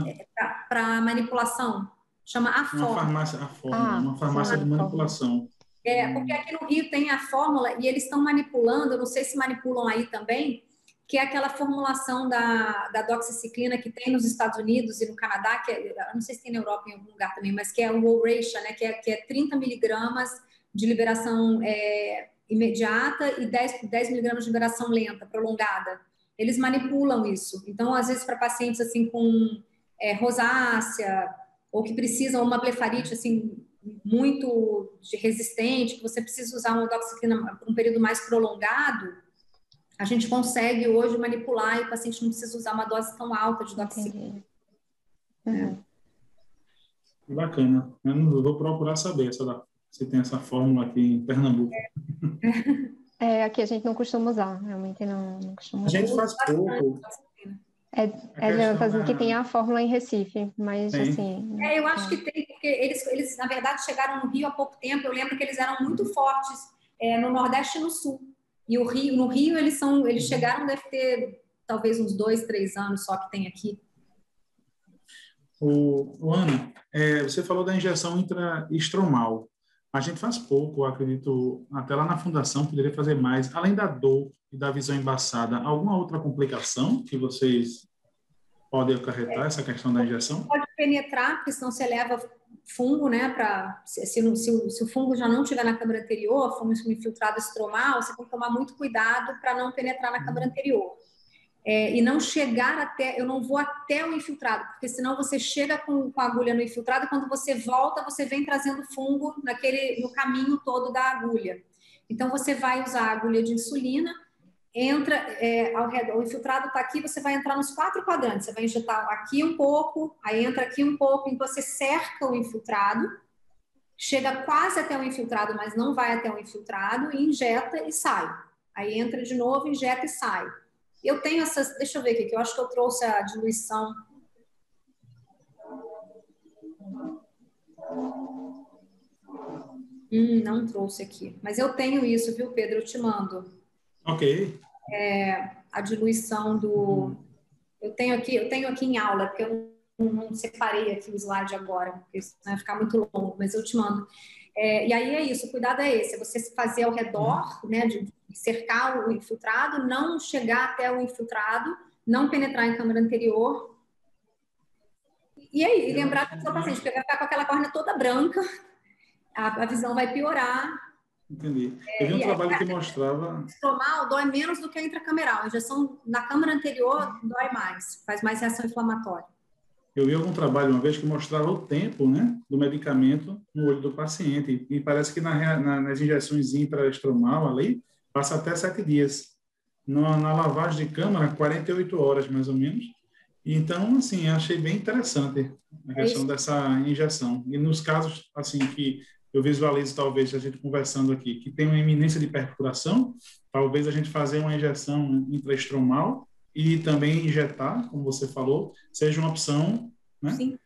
É, para manipulação. Chama a fórmula. Uma farmácia, a fórmula, ah, uma farmácia de manipulação. É, porque aqui no Rio tem a fórmula e eles estão manipulando, eu não sei se manipulam aí também, que é aquela formulação da, da doxiciclina que tem nos Estados Unidos e no Canadá, que é, não sei se tem na Europa em algum lugar também, mas que é o Oracea, né, que é, que é 30 miligramas de liberação é, imediata e 10, 10 miligramas de liberação lenta, prolongada. Eles manipulam isso. Então, às vezes, para pacientes assim com é, rosácea ou que precisam uma blefarite assim muito resistente, que você precisa usar uma doxiciclina por um período mais prolongado, a gente consegue hoje manipular e o paciente não precisa usar uma dose tão alta de doxiciclina. Uhum. É. Bacana. Eu vou procurar saber essa, se tem essa fórmula aqui em Pernambuco. É, aqui a gente não costuma usar, realmente não, não costuma usar. A gente faz pouco. É, é fazer que tem a fórmula em Recife, mas tem. assim. É, eu acho é. que tem, porque eles, eles, na verdade, chegaram no Rio há pouco tempo. Eu lembro que eles eram muito fortes é, no Nordeste e no Sul. E o Rio, no Rio, eles são, eles chegaram, deve ter talvez uns dois, três anos só que tem aqui. O, o Ana, é, você falou da injeção intraestromal. A gente faz pouco, acredito, até lá na fundação poderia fazer mais. Além da dor e da visão embaçada, alguma outra complicação que vocês podem acarretar, essa questão da injeção? Pode penetrar, porque senão você leva fungo, né, para se, se, se, se, o fungo já não estiver na câmara anterior, fungo infiltrado estromal, você tem que tomar muito cuidado para não penetrar na câmara anterior é, e não chegar até, eu não vou até o infiltrado, porque senão você chega com, com a agulha no infiltrado, e quando você volta, você vem trazendo fungo naquele, no caminho todo da agulha. Então, você vai usar a agulha de insulina, entra é, ao redor, o infiltrado está aqui, você vai entrar nos quatro quadrantes, você vai injetar aqui um pouco, aí entra aqui um pouco, então você cerca o infiltrado, chega quase até o infiltrado, mas não vai até o infiltrado, e injeta e sai. Aí entra de novo, injeta e sai. Eu tenho essas, deixa eu ver aqui, que eu acho que eu trouxe a diluição. Hum, não trouxe aqui. Mas eu tenho isso, viu, Pedro? Eu te mando. Ok. É, a diluição do. Eu tenho aqui, eu tenho aqui em aula, porque eu não, não separei aqui o slide agora, porque isso vai ficar muito longo, mas eu te mando. É, e aí é isso, o cuidado é esse, é você fazer ao redor, né, de cercar o infiltrado, não chegar até o infiltrado, não penetrar em câmara anterior. E aí, lembrar que o seu paciente, porque vai ficar com aquela córnea toda branca, a, a visão vai piorar. Entendi. Eu vi um é, trabalho que mostrava. Estromal dói menos do que a intracameral. A injeção na câmara anterior dói mais, faz mais reação inflamatória. Eu vi algum trabalho uma vez que mostrava o tempo né, do medicamento no olho do paciente. E parece que na, na, nas injeções intraestromal ali, passa até sete dias. Na, na, lavagem de câmara, 48 horas, mais ou menos. Então, assim, achei bem interessante a questão é dessa injeção. E nos casos, assim, que eu visualizo, talvez, a gente conversando aqui, que tem uma iminência de perfuração, talvez a gente fazer uma injeção intraestromal e também injetar, como você falou, seja uma opção, né? Sim.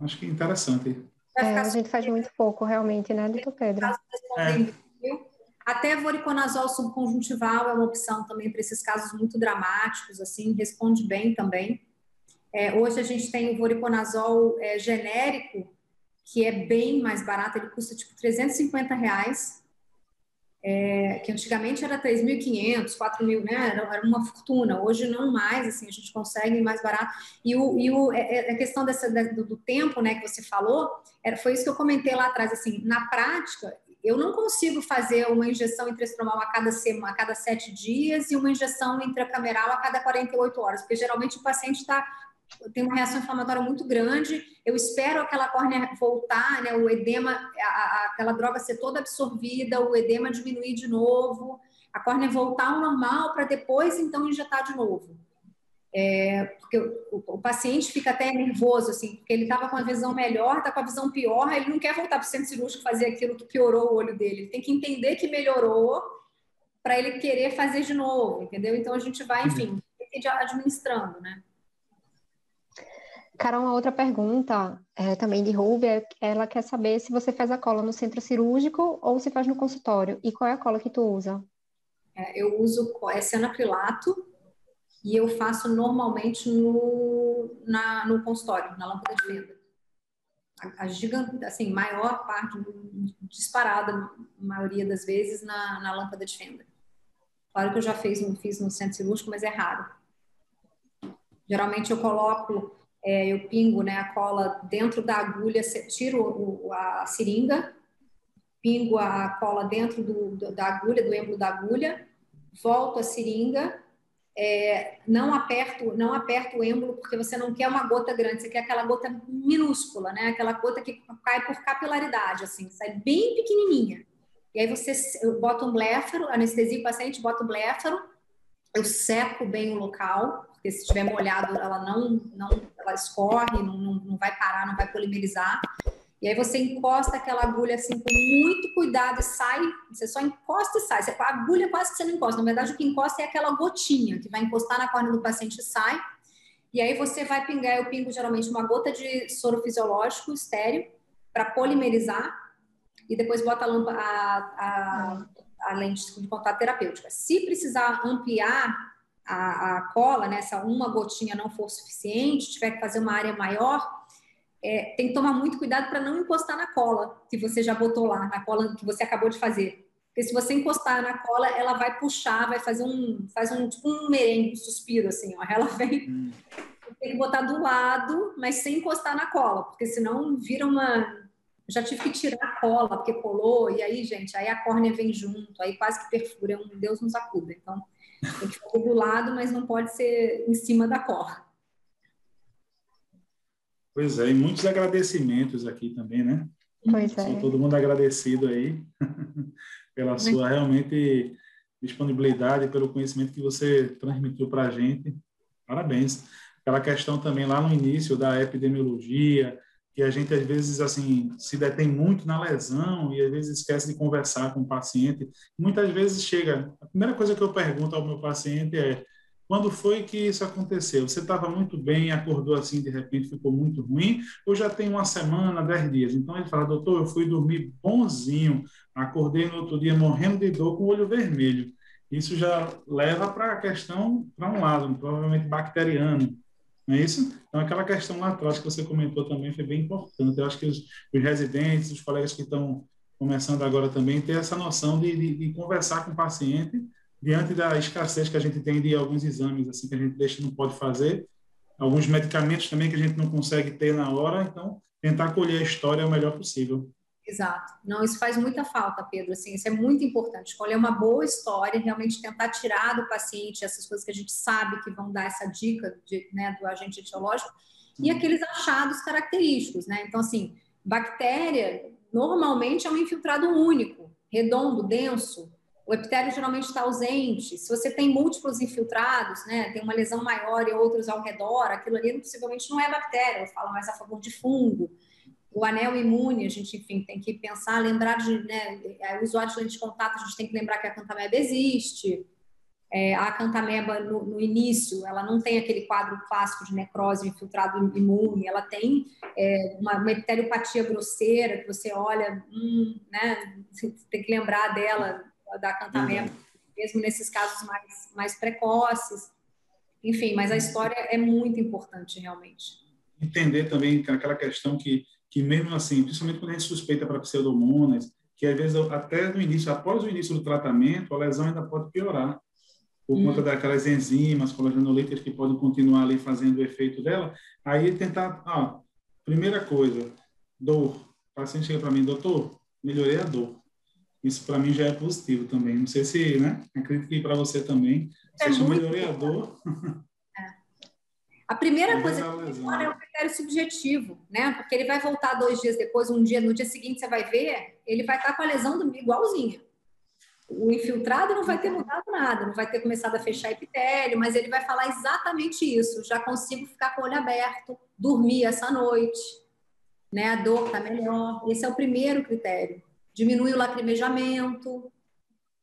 Acho que é interessante. É, a gente faz muito pouco, realmente, né, doutor Pedro? É. Até voriconazol subconjuntival é uma opção também para esses casos muito dramáticos, assim, responde bem também. É, hoje a gente tem o voriconazol é, genérico, que é bem mais barato, ele custa tipo 350 reais, é, que antigamente era 3.500, 4.000, né? Era, era, uma fortuna. Hoje não mais, assim, a gente consegue mais barato. E, o, e o, é, é, a questão dessa, do, do, tempo, né, que você falou, era, foi isso que eu comentei lá atrás, assim, na prática, eu não consigo fazer uma injeção intraestromal a cada semana, a cada sete dias e uma injeção intracameral a cada 48 horas, porque geralmente o paciente está tem uma reação inflamatória muito grande. Eu espero aquela córnea voltar, né, o edema, a, a, aquela droga ser toda absorvida, o edema diminuir de novo, a córnea voltar ao normal para depois então injetar de novo. É, porque o, o, paciente fica até nervoso, assim, porque ele estava com a visão melhor, está com a visão pior, ele não quer voltar para o centro cirúrgico fazer aquilo que piorou o olho dele. Ele tem que entender que melhorou para ele querer fazer de novo, entendeu? Então a gente vai, enfim, administrando, né? Carol, uma outra pergunta é, também de Ruby, é, ela quer saber se você faz a cola no centro cirúrgico ou se faz no consultório. E qual é a cola que tu usa? É, eu uso é cianacrilato, e eu faço normalmente no, na, no consultório, na lâmpada de fenda. A, a gigante, assim, maior parte, disparada, maioria das vezes, na, na lâmpada de fenda. Claro que eu já fiz, fiz no centro cirúrgico, mas é raro. Geralmente eu coloco, é, eu pingo né, a cola dentro da agulha, tiro o, a seringa, pingo a cola dentro do, da agulha, do êmbolo da agulha, volto a seringa, é, não aperto não aperto o êmbolo porque você não quer uma gota grande, você quer aquela gota minúscula, né? Aquela gota que cai por capilaridade, assim, sai bem pequenininha. E aí você eu boto um bléfaro, anestesia o paciente, boto um bléfaro, eu seco bem o local, porque se estiver molhado, ela não, não ela escorre, não, não, não vai parar, não vai polimerizar. E aí você encosta aquela agulha assim com muito cuidado e sai, você só encosta e sai. A agulha quase que você não encosta. Na verdade, o que encosta é aquela gotinha que vai encostar na córnea do paciente e sai. E aí você vai pingar, eu pingo geralmente uma gota de soro fisiológico estéreo para polimerizar e depois bota a, a, a, a lente de contato terapêutica. Se precisar ampliar a, a cola, né, se uma gotinha não for suficiente, tiver que fazer uma área maior, é, tem que tomar muito cuidado para não encostar na cola que você já botou lá, na cola que você acabou de fazer. Porque se você encostar na cola, ela vai puxar, vai fazer um, faz um tipo um merengue, um suspiro assim, ó. Ela vem, hum. tem que botar do lado, mas sem encostar na cola, porque senão vira uma. já tive que tirar a cola porque colou e aí, gente, aí a córnea vem junto, aí quase que perfura, um Deus nos acuda. Então tem que ficar do lado, mas não pode ser em cima da cola. Pois é, e muitos agradecimentos aqui também, né? Pois é. Sou todo mundo agradecido aí pela sua realmente disponibilidade, pelo conhecimento que você transmitiu para a gente. Parabéns. Aquela questão também lá no início da epidemiologia, que a gente às vezes assim se detém muito na lesão e às vezes esquece de conversar com o paciente. Muitas vezes chega, a primeira coisa que eu pergunto ao meu paciente é: quando foi que isso aconteceu? Você estava muito bem, acordou assim, de repente ficou muito ruim, ou já tem uma semana, dez dias? Então ele fala, doutor, eu fui dormir bonzinho, acordei no outro dia morrendo de dor com o olho vermelho. Isso já leva para a questão, para um lado, provavelmente bacteriano, não é isso? Então, aquela questão lá atrás que você comentou também foi bem importante. Eu acho que os, os residentes, os colegas que estão começando agora também, ter essa noção de, de, de conversar com o paciente diante da escassez que a gente tem de alguns exames assim que a gente deixa não pode fazer, alguns medicamentos também que a gente não consegue ter na hora, então tentar colher a história o melhor possível. Exato. Não, isso faz muita falta, Pedro. Assim, isso é muito importante. Escolher uma boa história, realmente tentar tirar do paciente essas coisas que a gente sabe que vão dar essa dica de, né, do agente etiológico e aqueles achados característicos, né? Então, assim, bactéria normalmente é um infiltrado único, redondo, denso, o epitélio geralmente está ausente. Se você tem múltiplos infiltrados, né, tem uma lesão maior e outros ao redor, aquilo ali possivelmente não é bactéria, eu falo mais a favor de fungo. O anel imune, a gente, enfim, tem que pensar, lembrar de, né, é, o usuário de lente de contato, a gente tem que lembrar que a cantameba existe. É, a cantameba, no, no, início, ela não tem aquele quadro clássico de necrose infiltrado imune, ela tem é, uma, uma epiteliopatia grosseira, que você olha, hum, né, tem que lembrar dela da acantamento, uhum. mesmo nesses casos mais, mais precoces. Enfim, mas a história é muito importante, realmente. Entender também aquela questão que, que mesmo assim, principalmente quando a gente suspeita para pseudomonas, que às vezes até no início, após o início do tratamento, a lesão ainda pode piorar por hum. conta daquelas enzimas colagenolíticas que podem continuar ali fazendo o efeito dela. Aí tentar, ah, primeira coisa, dor. O paciente chega para mim, doutor, melhorei a dor. Isso para mim já é positivo também. Não sei se, né? Acredito que para você também. É melhorador. É. A primeira coisa que é o critério subjetivo, né? Porque ele vai voltar dois dias depois, um dia, no dia seguinte você vai ver, ele vai estar com a lesão igualzinha. O infiltrado não vai ter mudado nada, não vai ter começado a fechar epitélio, mas ele vai falar exatamente isso. Já consigo ficar com o olho aberto, dormir essa noite, né? A dor está melhor. Esse é o primeiro critério diminui o lacrimejamento.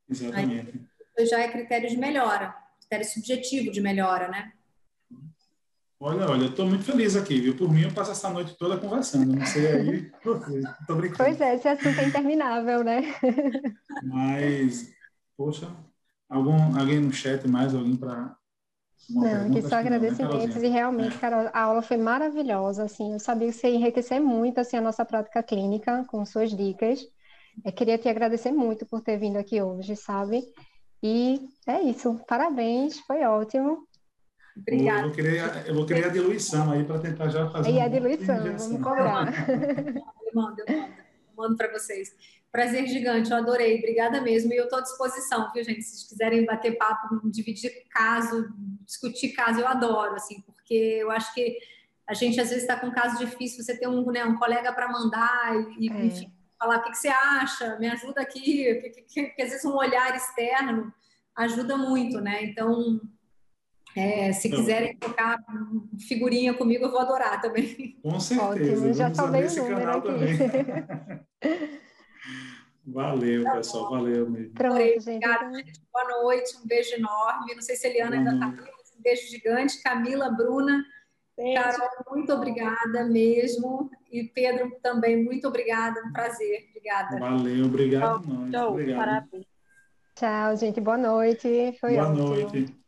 Exatamente. Aí, já é critério de melhora, critério subjetivo de melhora, né? Olha, olha, eu estou muito feliz aqui, viu? Por mim, eu passo essa noite toda conversando. Não sei aí, tô brincando. Pois é, esse assunto é interminável, né? Mas, poxa, algum, alguém no chat mais, alguém para não, aqui só né, agradecimentos e realmente, é. Carol, a aula foi maravilhosa, assim, eu sabia que você ia enriquecer muito, assim, a nossa prática clínica com suas dicas, eu queria te agradecer muito por ter vindo aqui hoje, sabe? E é isso. Parabéns, foi ótimo. Obrigada. Eu vou querer, eu vou querer a diluição aí para tentar já fazer. E a diluição, vamos cobrar. Eu mando, eu mando. mando para vocês. Prazer gigante, eu adorei. Obrigada mesmo. E eu estou à disposição, viu, gente? Se vocês quiserem bater papo, dividir caso, discutir caso, eu adoro, assim, porque eu acho que a gente às vezes está com um caso difícil, você tem um, né, um colega para mandar e, é. enfim, falar o que, que, você acha, me ajuda aqui, porque às vezes um olhar externo ajuda muito, né? Então, é, se quiserem trocar figurinha comigo, eu vou adorar também. Com certeza. Ótimo, já salvei esse canal aqui. também. valeu, tá pessoal. Valeu mesmo. Pronto, gente. Obrigada, gente. Boa noite. Um beijo enorme. Não sei se a Eliana ainda está aqui. Um beijo gigante. Camila, Bruna. Beijo. Carol, muito obrigada mesmo. E Pedro também, muito obrigada. Um prazer. Obrigada. Valeu, obrigado. Tchau, obrigado. Parabéns. Tchau, gente. Boa noite. Foi Boa ótimo. noite.